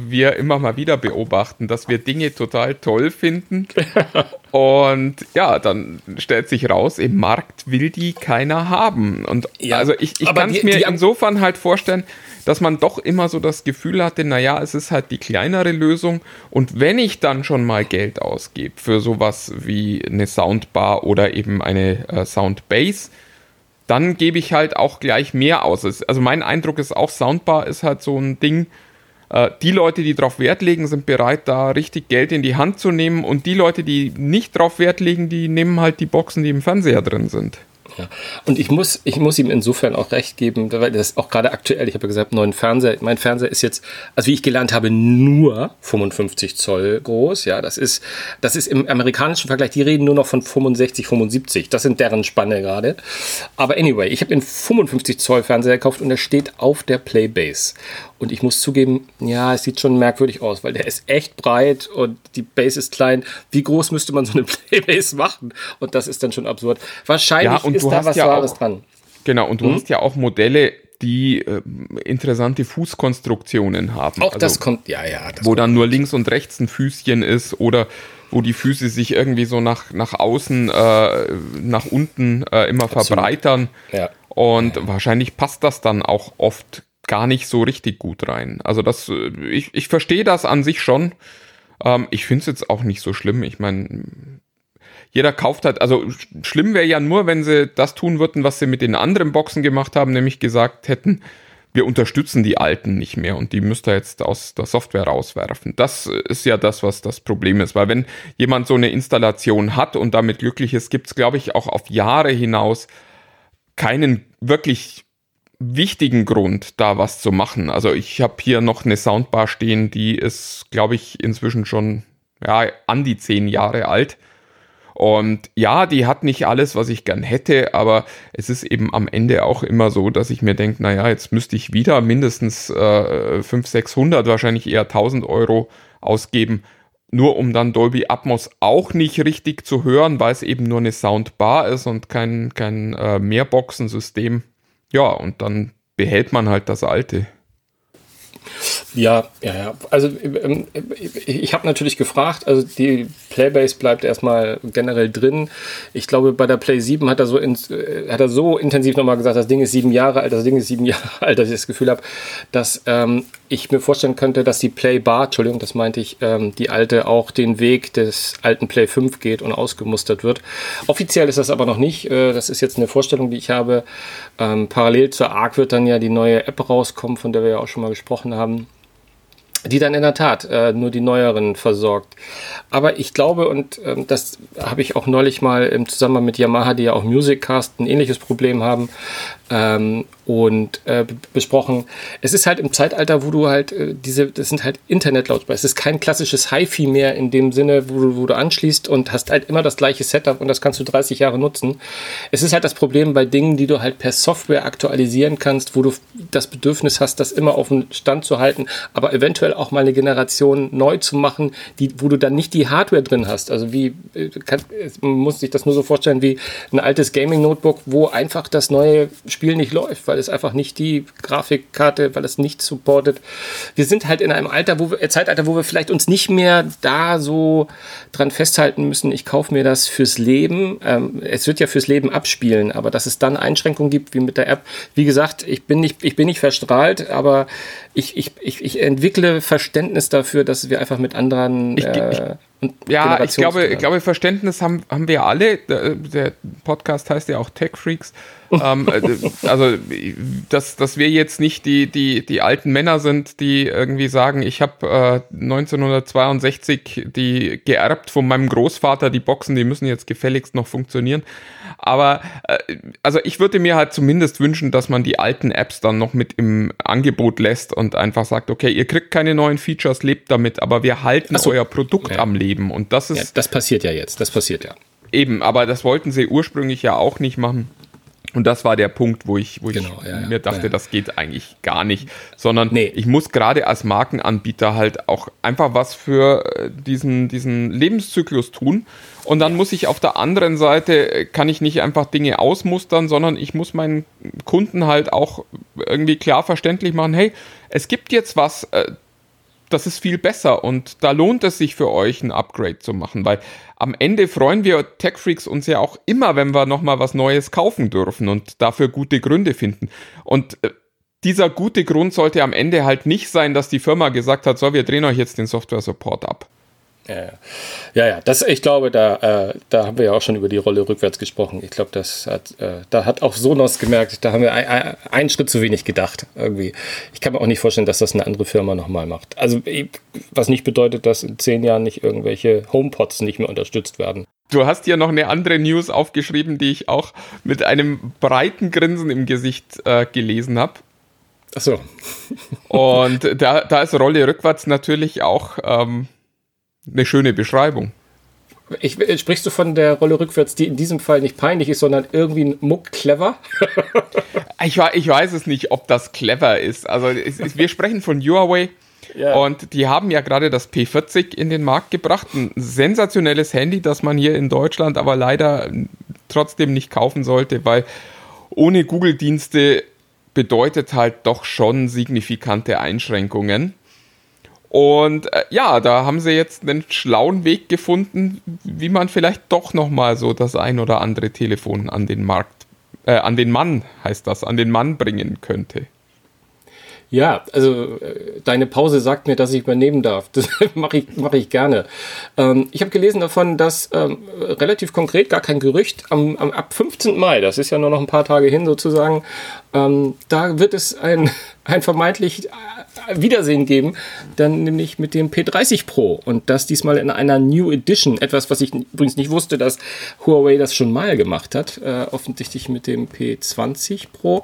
wir immer mal wieder beobachten, dass wir Dinge total toll finden. Und ja, dann stellt sich raus, im Markt will die keiner haben. Und ja, also ich, ich kann es mir die, insofern halt vorstellen, dass man doch immer so das Gefühl hatte, naja, es ist halt die kleinere Lösung. Und wenn ich dann schon mal Geld ausgebe für sowas wie eine Soundbar oder eben eine äh, Soundbase, dann gebe ich halt auch gleich mehr aus. Also mein Eindruck ist auch, Soundbar ist halt so ein Ding, äh, die Leute, die darauf Wert legen, sind bereit, da richtig Geld in die Hand zu nehmen. Und die Leute, die nicht darauf Wert legen, die nehmen halt die Boxen, die im Fernseher drin sind. Ja. Und ich muss, ich muss ihm insofern auch recht geben, weil das auch gerade aktuell, ich habe ja gesagt, neuen Fernseher, mein Fernseher ist jetzt, also wie ich gelernt habe, nur 55 Zoll groß. Ja, das ist, das ist im amerikanischen Vergleich, die reden nur noch von 65, 75. Das sind deren Spanne gerade. Aber anyway, ich habe den 55 Zoll Fernseher gekauft und der steht auf der Playbase. Und ich muss zugeben, ja, es sieht schon merkwürdig aus, weil der ist echt breit und die Base ist klein. Wie groß müsste man so eine Playbase machen? Und das ist dann schon absurd. Wahrscheinlich ja, ist da was ja Wahres auch, dran. Genau, und du mhm. hast ja auch Modelle, die äh, interessante Fußkonstruktionen haben. Auch also, das kommt, ja, ja. wo dann nur links und rechts ein Füßchen ist oder wo die Füße sich irgendwie so nach, nach außen, äh, nach unten äh, immer Absolut. verbreitern. Ja. Und ja. wahrscheinlich passt das dann auch oft gar nicht so richtig gut rein. Also das, äh, ich, ich verstehe das an sich schon. Ähm, ich finde es jetzt auch nicht so schlimm. Ich meine, jeder kauft halt, also schlimm wäre ja nur, wenn sie das tun würden, was sie mit den anderen Boxen gemacht haben, nämlich gesagt hätten, wir unterstützen die alten nicht mehr und die müsst ihr jetzt aus der Software rauswerfen. Das ist ja das, was das Problem ist, weil wenn jemand so eine Installation hat und damit glücklich ist, gibt es, glaube ich, auch auf Jahre hinaus keinen wirklich wichtigen Grund, da was zu machen. Also ich habe hier noch eine Soundbar stehen, die ist, glaube ich, inzwischen schon ja, an die zehn Jahre alt. Und ja, die hat nicht alles, was ich gern hätte, aber es ist eben am Ende auch immer so, dass ich mir denke, naja, jetzt müsste ich wieder mindestens äh, 500, 600, wahrscheinlich eher 1000 Euro ausgeben. nur um dann Dolby Atmos auch nicht richtig zu hören, weil es eben nur eine Soundbar ist und kein, kein äh, Mehrboxensystem. Ja, und dann behält man halt das alte. Ja, ja, ja. Also ähm, ich habe natürlich gefragt, also die Playbase bleibt erstmal generell drin. Ich glaube, bei der Play 7 hat er so, in, äh, hat er so intensiv nochmal gesagt, das Ding ist sieben Jahre alt, das Ding ist sieben Jahre alt, dass ich das Gefühl habe, dass ähm, ich mir vorstellen könnte, dass die Play Bar, Entschuldigung, das meinte ich, ähm, die alte auch den Weg des alten Play 5 geht und ausgemustert wird. Offiziell ist das aber noch nicht. Äh, das ist jetzt eine Vorstellung, die ich habe. Ähm, parallel zur ARC wird dann ja die neue App rauskommen, von der wir ja auch schon mal gesprochen haben die dann in der Tat äh, nur die neueren versorgt. Aber ich glaube, und ähm, das habe ich auch neulich mal im Zusammenhang mit Yamaha, die ja auch Musiccast ein ähnliches Problem haben, ähm, und äh, besprochen. Es ist halt im Zeitalter, wo du halt äh, diese, das sind halt Internetlautsprecher. Es ist kein klassisches HiFi mehr in dem Sinne, wo du, wo du anschließt und hast halt immer das gleiche Setup und das kannst du 30 Jahre nutzen. Es ist halt das Problem bei Dingen, die du halt per Software aktualisieren kannst, wo du das Bedürfnis hast, das immer auf dem Stand zu halten, aber eventuell auch mal eine Generation neu zu machen, die, wo du dann nicht die Hardware drin hast. Also wie, äh, kann, man muss sich das nur so vorstellen wie ein altes Gaming-Notebook, wo einfach das neue Spiel nicht läuft, weil es einfach nicht die Grafikkarte, weil es nicht supportet. Wir sind halt in einem Alter, wo wir, äh, Zeitalter, wo wir vielleicht uns nicht mehr da so dran festhalten müssen, ich kaufe mir das fürs Leben. Ähm, es wird ja fürs Leben abspielen, aber dass es dann Einschränkungen gibt, wie mit der App. Wie gesagt, ich bin nicht, ich bin nicht verstrahlt, aber ich, ich, ich, ich entwickle Verständnis dafür, dass wir einfach mit anderen ich, äh, ja, ich glaube, ich glaube, Verständnis haben, haben wir alle. Der Podcast heißt ja auch Tech Freaks. ähm, äh, also, dass, dass wir jetzt nicht die, die, die alten Männer sind, die irgendwie sagen, ich habe äh, 1962 die geerbt von meinem Großvater, die Boxen, die müssen jetzt gefälligst noch funktionieren. Aber äh, also ich würde mir halt zumindest wünschen, dass man die alten Apps dann noch mit im Angebot lässt und einfach sagt, okay, ihr kriegt keine neuen Features, lebt damit, aber wir halten so. euer Produkt ja. am Leben. Und das ist. Ja, das passiert ja jetzt, das passiert ja. Eben, aber das wollten sie ursprünglich ja auch nicht machen. Und das war der Punkt, wo ich, wo genau, ich ja, mir dachte, ja. das geht eigentlich gar nicht. Sondern nee. ich muss gerade als Markenanbieter halt auch einfach was für äh, diesen, diesen Lebenszyklus tun. Und dann muss ich auf der anderen Seite, äh, kann ich nicht einfach Dinge ausmustern, sondern ich muss meinen Kunden halt auch irgendwie klar verständlich machen, hey, es gibt jetzt was, äh, das ist viel besser und da lohnt es sich für euch ein Upgrade zu machen, weil am Ende freuen wir Tech Freaks uns ja auch immer, wenn wir nochmal was Neues kaufen dürfen und dafür gute Gründe finden. Und äh, dieser gute Grund sollte am Ende halt nicht sein, dass die Firma gesagt hat, so, wir drehen euch jetzt den Software Support ab. Ja, ja, ja, das, ich glaube, da, äh, da haben wir ja auch schon über die Rolle rückwärts gesprochen. Ich glaube, das hat, äh, da hat auch Sonos gemerkt, da haben wir ein, ein, einen Schritt zu wenig gedacht, irgendwie. Ich kann mir auch nicht vorstellen, dass das eine andere Firma nochmal macht. Also, was nicht bedeutet, dass in zehn Jahren nicht irgendwelche HomePods nicht mehr unterstützt werden. Du hast hier noch eine andere News aufgeschrieben, die ich auch mit einem breiten Grinsen im Gesicht äh, gelesen habe. Ach so. Und da, da ist Rolle rückwärts natürlich auch ähm, eine schöne Beschreibung. Ich, sprichst du von der Rolle rückwärts, die in diesem Fall nicht peinlich ist, sondern irgendwie ein Muck clever? ich, ich weiß es nicht, ob das clever ist. Also es, wir sprechen von Huawei. Ja. Und die haben ja gerade das P40 in den Markt gebracht. Ein sensationelles Handy, das man hier in Deutschland aber leider trotzdem nicht kaufen sollte, weil ohne Google-Dienste bedeutet halt doch schon signifikante Einschränkungen. Und äh, ja, da haben sie jetzt einen schlauen Weg gefunden, wie man vielleicht doch nochmal so das ein oder andere Telefon an den Markt, äh, an den Mann heißt das, an den Mann bringen könnte. Ja, also äh, deine Pause sagt mir, dass ich übernehmen darf. Das mache ich, mach ich gerne. Ähm, ich habe gelesen davon, dass ähm, relativ konkret, gar kein Gerücht, am, am, ab 15. Mai, das ist ja nur noch ein paar Tage hin sozusagen, ähm, da wird es ein, ein vermeintlich Wiedersehen geben, dann nämlich mit dem P30 Pro und das diesmal in einer New Edition. Etwas, was ich übrigens nicht wusste, dass Huawei das schon mal gemacht hat, äh, offensichtlich mit dem P20 Pro.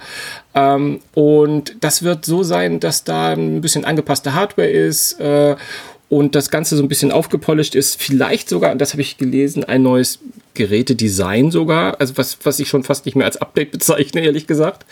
Ähm, und das wird so sein, dass da ein bisschen angepasste Hardware ist äh, und das Ganze so ein bisschen aufgepolished ist. Vielleicht sogar, das habe ich gelesen, ein neues Gerätedesign sogar, also was, was ich schon fast nicht mehr als Update bezeichne, ehrlich gesagt.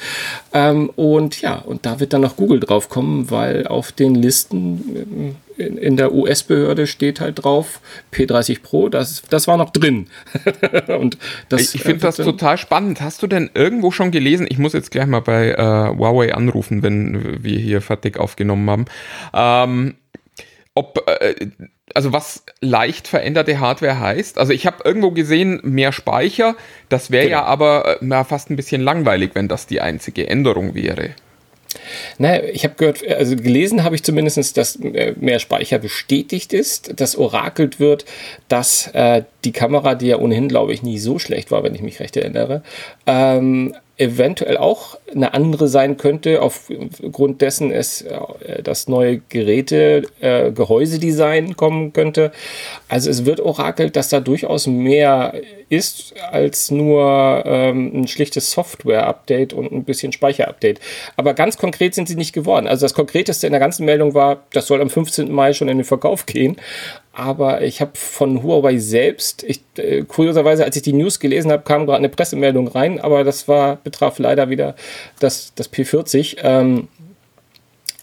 Ähm, und ja, und da wird dann noch Google drauf kommen, weil auf den Listen in, in der US-Behörde steht halt drauf P30 Pro, das, das war noch drin. und das, ich finde das total spannend. Hast du denn irgendwo schon gelesen, ich muss jetzt gleich mal bei äh, Huawei anrufen, wenn wir hier fertig aufgenommen haben, ähm, ob, äh, also was leicht veränderte Hardware heißt. Also ich habe irgendwo gesehen, mehr Speicher. Das wäre genau. ja aber äh, fast ein bisschen langweilig, wenn das die einzige Änderung wäre. Naja, ich habe gehört, also gelesen habe ich zumindest, dass äh, mehr Speicher bestätigt ist, dass orakelt wird, dass äh, die Kamera, die ja ohnehin, glaube ich, nie so schlecht war, wenn ich mich recht erinnere, ähm, eventuell auch eine andere sein könnte, aufgrund dessen es äh, das neue Geräte, äh, Gehäusedesign kommen könnte. Also es wird orakelt, dass da durchaus mehr ist als nur ähm, ein schlichtes Software-Update und ein bisschen Speicher-Update. Aber ganz konkret sind sie nicht geworden. Also das Konkreteste in der ganzen Meldung war, das soll am 15. Mai schon in den Verkauf gehen aber ich habe von Huawei selbst, ich, äh, kurioserweise, als ich die News gelesen habe, kam gerade eine Pressemeldung rein, aber das war, betraf leider wieder das, das P40 ähm,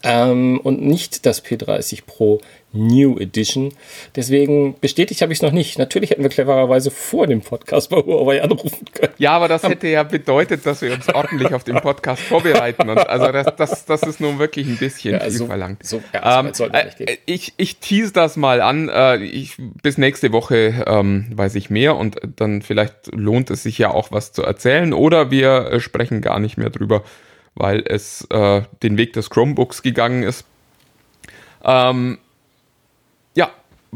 ähm, und nicht das P30 Pro. New Edition. Deswegen bestätigt habe ich es noch nicht. Natürlich hätten wir clevererweise vor dem Podcast bei Huawei anrufen können. Ja, aber das hätte ja bedeutet, dass wir uns ordentlich auf den Podcast vorbereiten. Und also das, das, das ist nun wirklich ein bisschen ja, viel so, verlangt. So, ja, ähm, äh, ich, ich tease das mal an. Äh, ich, bis nächste Woche ähm, weiß ich mehr und dann vielleicht lohnt es sich ja auch was zu erzählen oder wir äh, sprechen gar nicht mehr drüber, weil es äh, den Weg des Chromebooks gegangen ist. Ähm,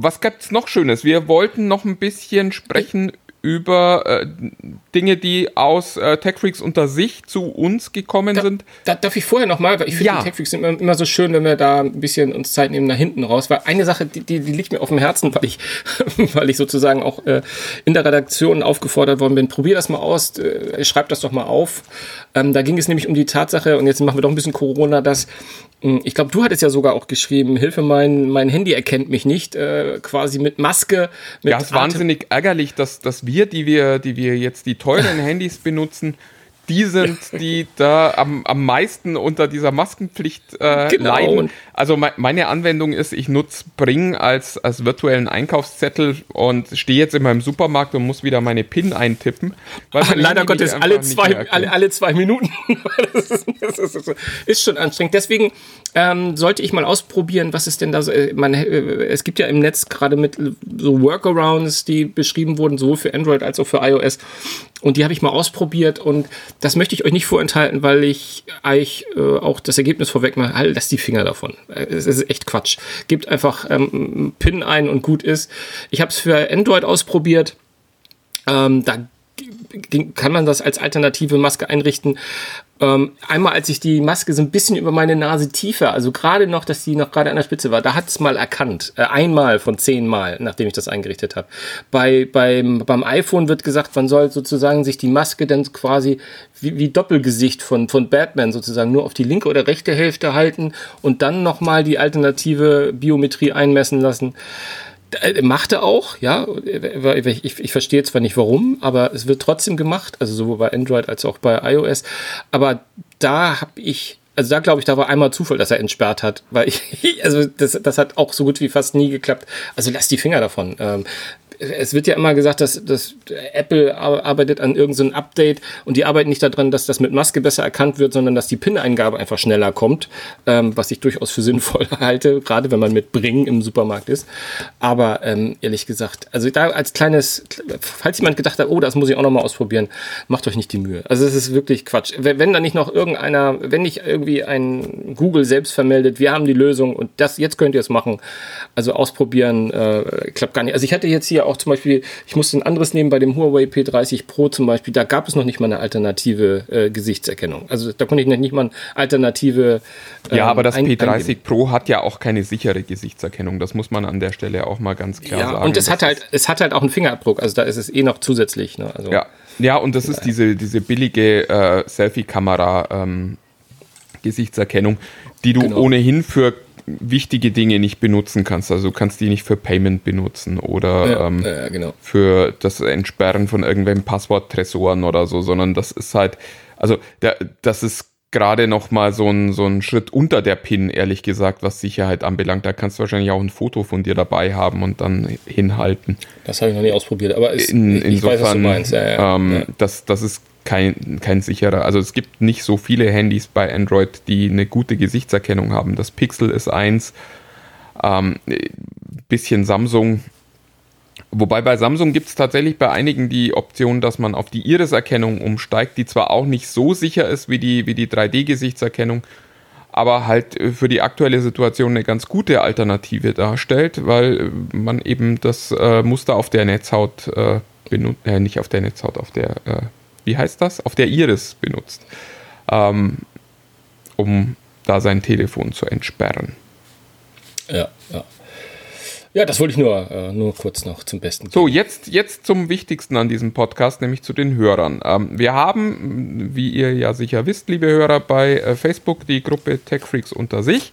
was gibt's noch Schönes? Wir wollten noch ein bisschen sprechen über äh, Dinge, die aus äh, TechFreaks unter sich zu uns gekommen da, sind. Da, darf ich vorher nochmal, weil ich finde, ja. TechFreaks sind immer, immer, so schön, wenn wir da ein bisschen uns Zeit nehmen nach hinten raus, weil eine Sache, die, die, die liegt mir auf dem Herzen, weil ich, weil ich sozusagen auch äh, in der Redaktion aufgefordert worden bin, probier das mal aus, äh, schreib das doch mal auf. Ähm, da ging es nämlich um die Tatsache, und jetzt machen wir doch ein bisschen Corona, dass ich glaube, du hattest ja sogar auch geschrieben, Hilfe, mein, mein Handy erkennt mich nicht, äh, quasi mit Maske. Mit ja, es ist wahnsinnig ärgerlich, dass, dass wir, die wir, die wir jetzt die teuren Handys benutzen, die sind, die da am, am meisten unter dieser Maskenpflicht äh, genau. leiden. Also me meine Anwendung ist, ich nutze Bring als, als virtuellen Einkaufszettel und stehe jetzt in meinem Supermarkt und muss wieder meine PIN eintippen. Ach, leider Gottes, alle zwei, alle, alle zwei Minuten. das, ist, das ist, ist, schon anstrengend. Deswegen ähm, sollte ich mal ausprobieren, was ist denn da so. Äh, man, äh, es gibt ja im Netz gerade mit so Workarounds, die beschrieben wurden, sowohl für Android als auch für iOS. Und die habe ich mal ausprobiert und das möchte ich euch nicht vorenthalten, weil ich euch äh, auch das Ergebnis vorweg mache. Halt, lasst die Finger davon. Äh, es ist echt Quatsch. Gebt einfach ähm, PIN ein und gut ist. Ich habe es für Android ausprobiert. Ähm, da kann man das als alternative Maske einrichten. Ähm, einmal, als ich die Maske so ein bisschen über meine Nase tiefer, also gerade noch, dass die noch gerade an der Spitze war, da hat es mal erkannt. Äh, einmal von zehnmal, nachdem ich das eingerichtet habe. Bei, beim, beim iPhone wird gesagt, man soll sozusagen sich die Maske dann quasi wie, wie Doppelgesicht von, von Batman sozusagen nur auf die linke oder rechte Hälfte halten und dann nochmal die alternative Biometrie einmessen lassen. Äh, machte auch, ja. Ich, ich, verstehe zwar nicht warum, aber es wird trotzdem gemacht, also sowohl bei Android als auch bei iOS. Aber da habe ich, also da glaube ich, da war einmal Zufall, dass er entsperrt hat, weil ich, also das, das hat auch so gut wie fast nie geklappt. Also lass die Finger davon. Ähm, es wird ja immer gesagt, dass, dass Apple arbeitet an irgendeinem Update und die arbeiten nicht daran, dass das mit Maske besser erkannt wird, sondern dass die PIN-Eingabe einfach schneller kommt, ähm, was ich durchaus für sinnvoll halte, gerade wenn man mit Bring im Supermarkt ist. Aber ähm, ehrlich gesagt, also da als kleines, falls jemand gedacht hat, oh, das muss ich auch nochmal ausprobieren, macht euch nicht die Mühe. Also es ist wirklich Quatsch. Wenn, wenn da nicht noch irgendeiner, wenn nicht irgendwie ein Google selbst vermeldet, wir haben die Lösung und das, jetzt könnt ihr es machen. Also ausprobieren, äh, klappt gar nicht. Also ich hatte jetzt hier auch zum Beispiel, ich musste ein anderes nehmen bei dem Huawei P30 Pro zum Beispiel, da gab es noch nicht mal eine alternative äh, Gesichtserkennung. Also da konnte ich nicht mal eine alternative. Ähm, ja, aber das P30 eingeben. Pro hat ja auch keine sichere Gesichtserkennung. Das muss man an der Stelle auch mal ganz klar ja, sagen. Und es hat halt, es hat halt auch einen Fingerabdruck. Also da ist es eh noch zusätzlich. Ne? Also, ja. ja, und das ist diese, diese billige äh, Selfie-Kamera. Ähm, Gesichtserkennung, die du genau. ohnehin für wichtige Dinge nicht benutzen kannst. Also du kannst die nicht für Payment benutzen oder ja, ähm, ja, genau. für das Entsperren von irgendwelchen Passworttresoren oder so, sondern das ist halt, also der, das ist gerade noch mal so ein, so ein Schritt unter der Pin, ehrlich gesagt, was Sicherheit anbelangt. Da kannst du wahrscheinlich auch ein Foto von dir dabei haben und dann hinhalten. Das habe ich noch nie ausprobiert, aber es, In, ich insofern, weiß, was du meinst. Ja, ähm. Das, das ist kein, kein sicherer. Also es gibt nicht so viele Handys bei Android, die eine gute Gesichtserkennung haben. Das Pixel ist eins, ähm, bisschen Samsung. Wobei bei Samsung gibt es tatsächlich bei einigen die Option, dass man auf die Iris-Erkennung umsteigt, die zwar auch nicht so sicher ist wie die, wie die 3D-Gesichtserkennung, aber halt äh, für die aktuelle Situation eine ganz gute Alternative darstellt, weil äh, man eben das äh, Muster auf der Netzhaut äh, benutzt, äh, nicht auf der Netzhaut, auf der, äh, wie heißt das? Auf der Iris benutzt, ähm, um da sein Telefon zu entsperren. ja, ja. Ja, das wollte ich nur, äh, nur kurz noch zum Besten geben. So, jetzt, jetzt zum Wichtigsten an diesem Podcast, nämlich zu den Hörern. Ähm, wir haben, wie ihr ja sicher wisst, liebe Hörer, bei äh, Facebook die Gruppe TechFreaks unter sich.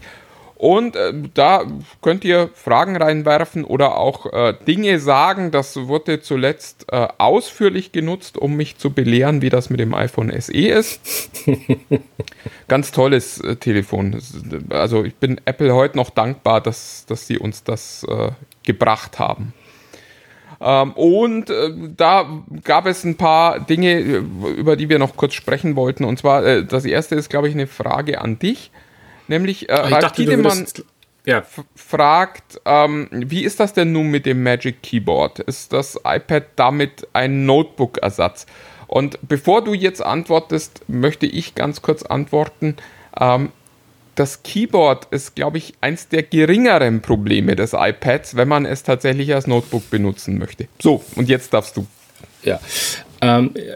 Und äh, da könnt ihr Fragen reinwerfen oder auch äh, Dinge sagen. Das wurde zuletzt äh, ausführlich genutzt, um mich zu belehren, wie das mit dem iPhone SE ist. Ganz tolles äh, Telefon. Also ich bin Apple heute noch dankbar, dass, dass sie uns das äh, gebracht haben. Ähm, und äh, da gab es ein paar Dinge, äh, über die wir noch kurz sprechen wollten. Und zwar, äh, das erste ist, glaube ich, eine Frage an dich. Nämlich, äh, Ah, Ralf Tiedemann ja, fragt, ähm, wie ist das denn nun mit dem Magic Keyboard? Ist das iPad damit ein Notebook-Ersatz? Und bevor du jetzt antwortest, möchte ich ganz kurz antworten. Ähm, das Keyboard ist, glaube ich, eins der geringeren Probleme des iPads, wenn man es tatsächlich als Notebook benutzen möchte. So, und jetzt darfst du. Ja. Ähm, äh,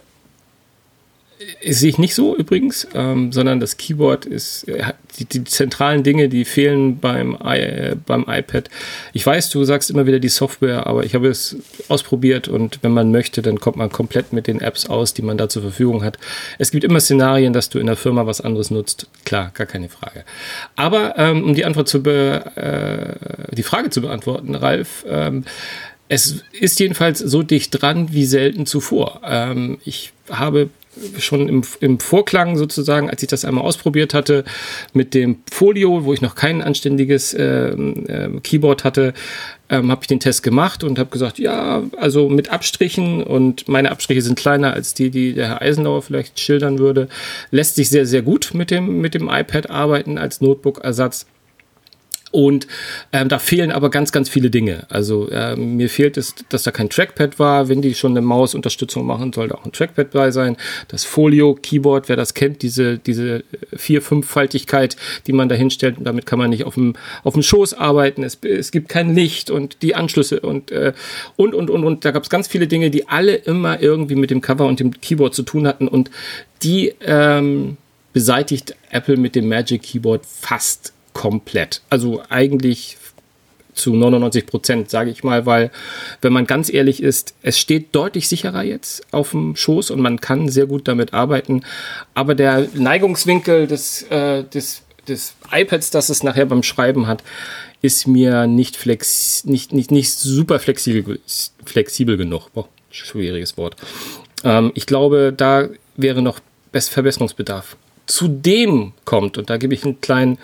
sehe ich nicht so übrigens, ähm, sondern das Keyboard ist äh, die, die zentralen Dinge, die fehlen beim, I, äh, beim iPad. Ich weiß, du sagst immer wieder die Software, aber ich habe es ausprobiert und wenn man möchte, dann kommt man komplett mit den Apps aus, die man da zur Verfügung hat. Es gibt immer Szenarien, dass du in der Firma was anderes nutzt. Klar, gar keine Frage. Aber ähm, um die Antwort zu be, äh, die Frage zu beantworten, Ralf, ähm, es ist jedenfalls so dicht dran wie selten zuvor. Ähm, ich habe schon im, im Vorklang sozusagen, als ich das einmal ausprobiert hatte, mit dem Folio, wo ich noch kein anständiges ähm, ähm, Keyboard hatte, ähm, habe ich den Test gemacht und habe gesagt, ja, also mit Abstrichen und meine Abstriche sind kleiner als die, die der Herr Eisenlauer vielleicht schildern würde, lässt sich sehr, sehr gut mit dem, mit dem iPad arbeiten als Notebook-Ersatz. Und ähm, da fehlen aber ganz, ganz viele Dinge. Also ähm, mir fehlt es, dass da kein Trackpad war. Wenn die schon eine Mausunterstützung machen, sollte auch ein Trackpad bei sein. Das Folio-Keyboard, wer das kennt, diese, diese vier-, fünffaltigkeit, die man da hinstellt, damit kann man nicht auf dem, auf dem Schoß arbeiten. Es, es gibt kein Licht und die Anschlüsse und, äh, und, und, und, und. Da gab es ganz viele Dinge, die alle immer irgendwie mit dem Cover und dem Keyboard zu tun hatten. Und die ähm, beseitigt Apple mit dem Magic Keyboard fast komplett. Also eigentlich zu 99 Prozent, sage ich mal, weil wenn man ganz ehrlich ist, es steht deutlich sicherer jetzt auf dem Schoß und man kann sehr gut damit arbeiten. Aber der Neigungswinkel des, äh, des, des iPads, das es nachher beim Schreiben hat, ist mir nicht, flex, nicht, nicht, nicht super flexibel, flexibel genug. Boah, schwieriges Wort. Ähm, ich glaube, da wäre noch Verbesserungsbedarf. Zudem kommt, und da gebe ich einen kleinen,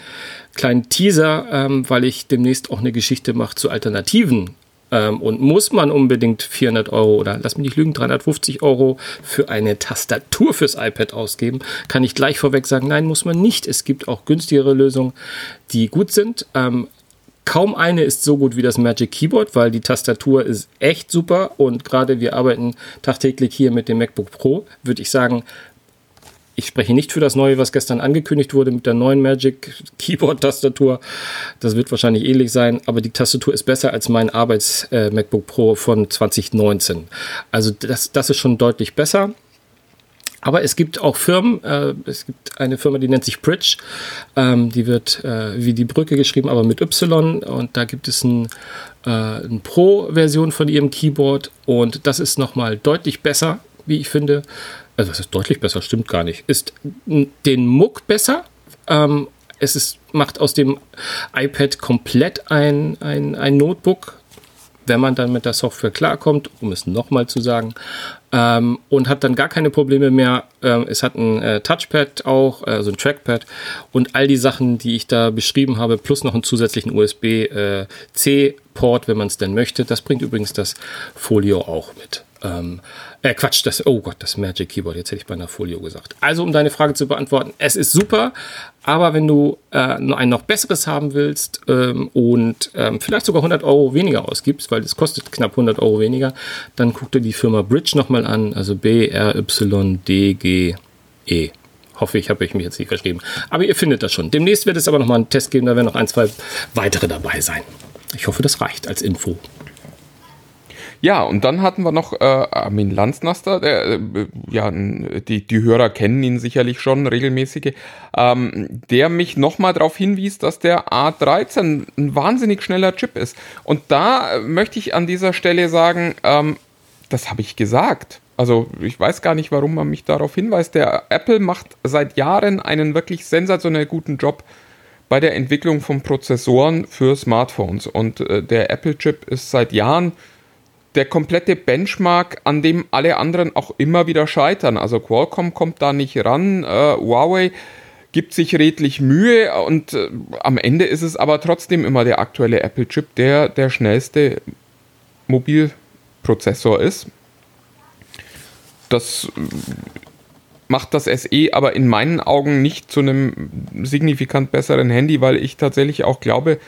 kleinen Teaser, ähm, weil ich demnächst auch eine Geschichte mache zu Alternativen. Ähm, und muss man unbedingt 400 Euro oder lass mich nicht lügen, 350 Euro für eine Tastatur fürs iPad ausgeben, kann ich gleich vorweg sagen, nein, muss man nicht. Es gibt auch günstigere Lösungen, die gut sind. Ähm, Kaum eine ist so gut wie das Magic Keyboard, weil die Tastatur ist echt super und gerade wir arbeiten tagtäglich hier mit dem MacBook Pro, würde ich sagen, ich spreche nicht für das neue, was gestern angekündigt wurde mit der neuen Magic Keyboard Tastatur. Das wird wahrscheinlich ähnlich sein, aber die Tastatur ist besser als mein Arbeits äh, Pro von 2019. Also das, das ist schon deutlich besser. Aber es gibt auch Firmen, äh, es gibt eine Firma, die nennt sich Bridge, ähm, die wird äh, wie die Brücke geschrieben, aber mit Y und da gibt es ein, äh, eine Pro-Version von ihrem Keyboard und das ist nochmal deutlich besser, wie ich finde. Also was ist deutlich besser, stimmt gar nicht. Ist den Muck besser, ähm, es ist, macht aus dem iPad komplett ein, ein, ein Notebook, wenn man dann mit der Software klarkommt, um es nochmal zu sagen, ähm, und hat dann gar keine Probleme mehr. Ähm, es hat ein äh, Touchpad auch, also ein Trackpad und all die Sachen, die ich da beschrieben habe, plus noch einen zusätzlichen USB-C-Port, wenn man es denn möchte. Das bringt übrigens das Folio auch mit. Ähm, äh, Quatsch, das, oh Gott, das Magic Keyboard, jetzt hätte ich bei einer Folio gesagt. Also, um deine Frage zu beantworten, es ist super, aber wenn du äh, ein noch besseres haben willst ähm, und ähm, vielleicht sogar 100 Euro weniger ausgibst, weil es kostet knapp 100 Euro weniger, dann guck dir die Firma Bridge nochmal an, also B-R-Y-D-G-E. Hoffe ich, habe ich mich jetzt nicht verschrieben. Aber ihr findet das schon. Demnächst wird es aber nochmal einen Test geben, da werden noch ein, zwei weitere dabei sein. Ich hoffe, das reicht als Info. Ja, und dann hatten wir noch äh, Armin Lanznaster, der, äh, ja, die, die Hörer kennen ihn sicherlich schon, regelmäßige, ähm, der mich nochmal darauf hinwies, dass der A13 ein wahnsinnig schneller Chip ist. Und da möchte ich an dieser Stelle sagen, ähm, das habe ich gesagt. Also ich weiß gar nicht, warum man mich darauf hinweist. Der Apple macht seit Jahren einen wirklich sensationell guten Job bei der Entwicklung von Prozessoren für Smartphones. Und äh, der Apple-Chip ist seit Jahren der komplette Benchmark, an dem alle anderen auch immer wieder scheitern. Also Qualcomm kommt da nicht ran, äh, Huawei gibt sich redlich Mühe und äh, am Ende ist es aber trotzdem immer der aktuelle Apple-Chip, der der schnellste Mobilprozessor ist. Das äh, macht das SE aber in meinen Augen nicht zu einem signifikant besseren Handy, weil ich tatsächlich auch glaube,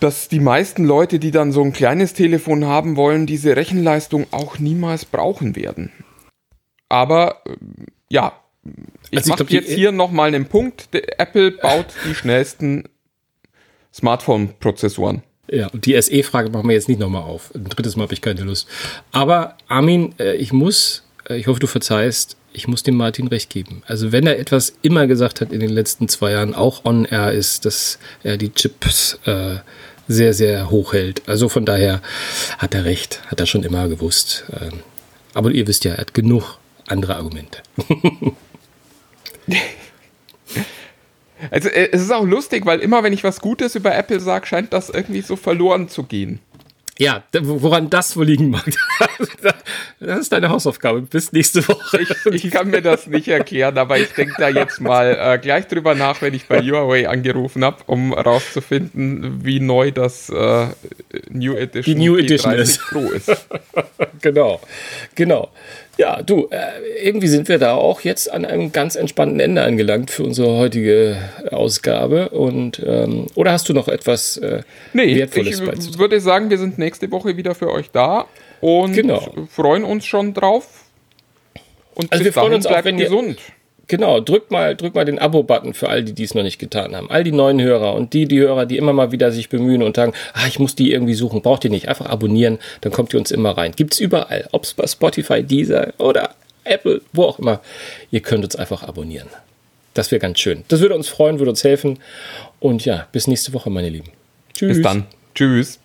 dass die meisten Leute, die dann so ein kleines Telefon haben wollen, diese Rechenleistung auch niemals brauchen werden. Aber äh, ja, ich also mache jetzt hier nochmal einen Punkt. Apple baut die schnellsten Smartphone-Prozessoren. Ja, und die SE-Frage machen wir jetzt nicht nochmal auf. Ein drittes Mal habe ich keine Lust. Aber Armin, äh, ich muss, äh, ich hoffe, du verzeihst, ich muss dem Martin recht geben. Also wenn er etwas immer gesagt hat in den letzten zwei Jahren, auch on air ist, dass er die Chips äh, sehr, sehr hoch hält. Also von daher hat er recht, hat er schon immer gewusst. Ähm, aber ihr wisst ja, er hat genug andere Argumente. also äh, es ist auch lustig, weil immer wenn ich was Gutes über Apple sage, scheint das irgendwie so verloren zu gehen. Ja, woran das wohl liegen mag. Das ist deine Hausaufgabe. Bis nächste Woche. Ich, ich kann mir das nicht erklären, aber ich denke da jetzt mal äh, gleich drüber nach, wenn ich bei Huawei angerufen habe, um rauszufinden, wie neu das äh, New Edition, Die New Edition ist. Pro ist. genau, genau. Ja, du, äh, irgendwie sind wir da auch jetzt an einem ganz entspannten Ende angelangt für unsere heutige Ausgabe. Und ähm, oder hast du noch etwas äh, nee, Wertvolles Ich würde sagen, wir sind nächste Woche wieder für euch da und genau. freuen uns schon drauf. Und also wir freuen uns auch, wenn gesund. Ihr, Genau, drückt mal, drückt mal den Abo-Button für all die, die es noch nicht getan haben. All die neuen Hörer und die, die Hörer, die immer mal wieder sich bemühen und sagen, ah, ich muss die irgendwie suchen, braucht ihr nicht. Einfach abonnieren, dann kommt ihr uns immer rein. Gibt es überall, ob es bei Spotify, Deezer oder Apple, wo auch immer. Ihr könnt uns einfach abonnieren. Das wäre ganz schön. Das würde uns freuen, würde uns helfen. Und ja, bis nächste Woche, meine Lieben. Tschüss. Bis dann. Tschüss.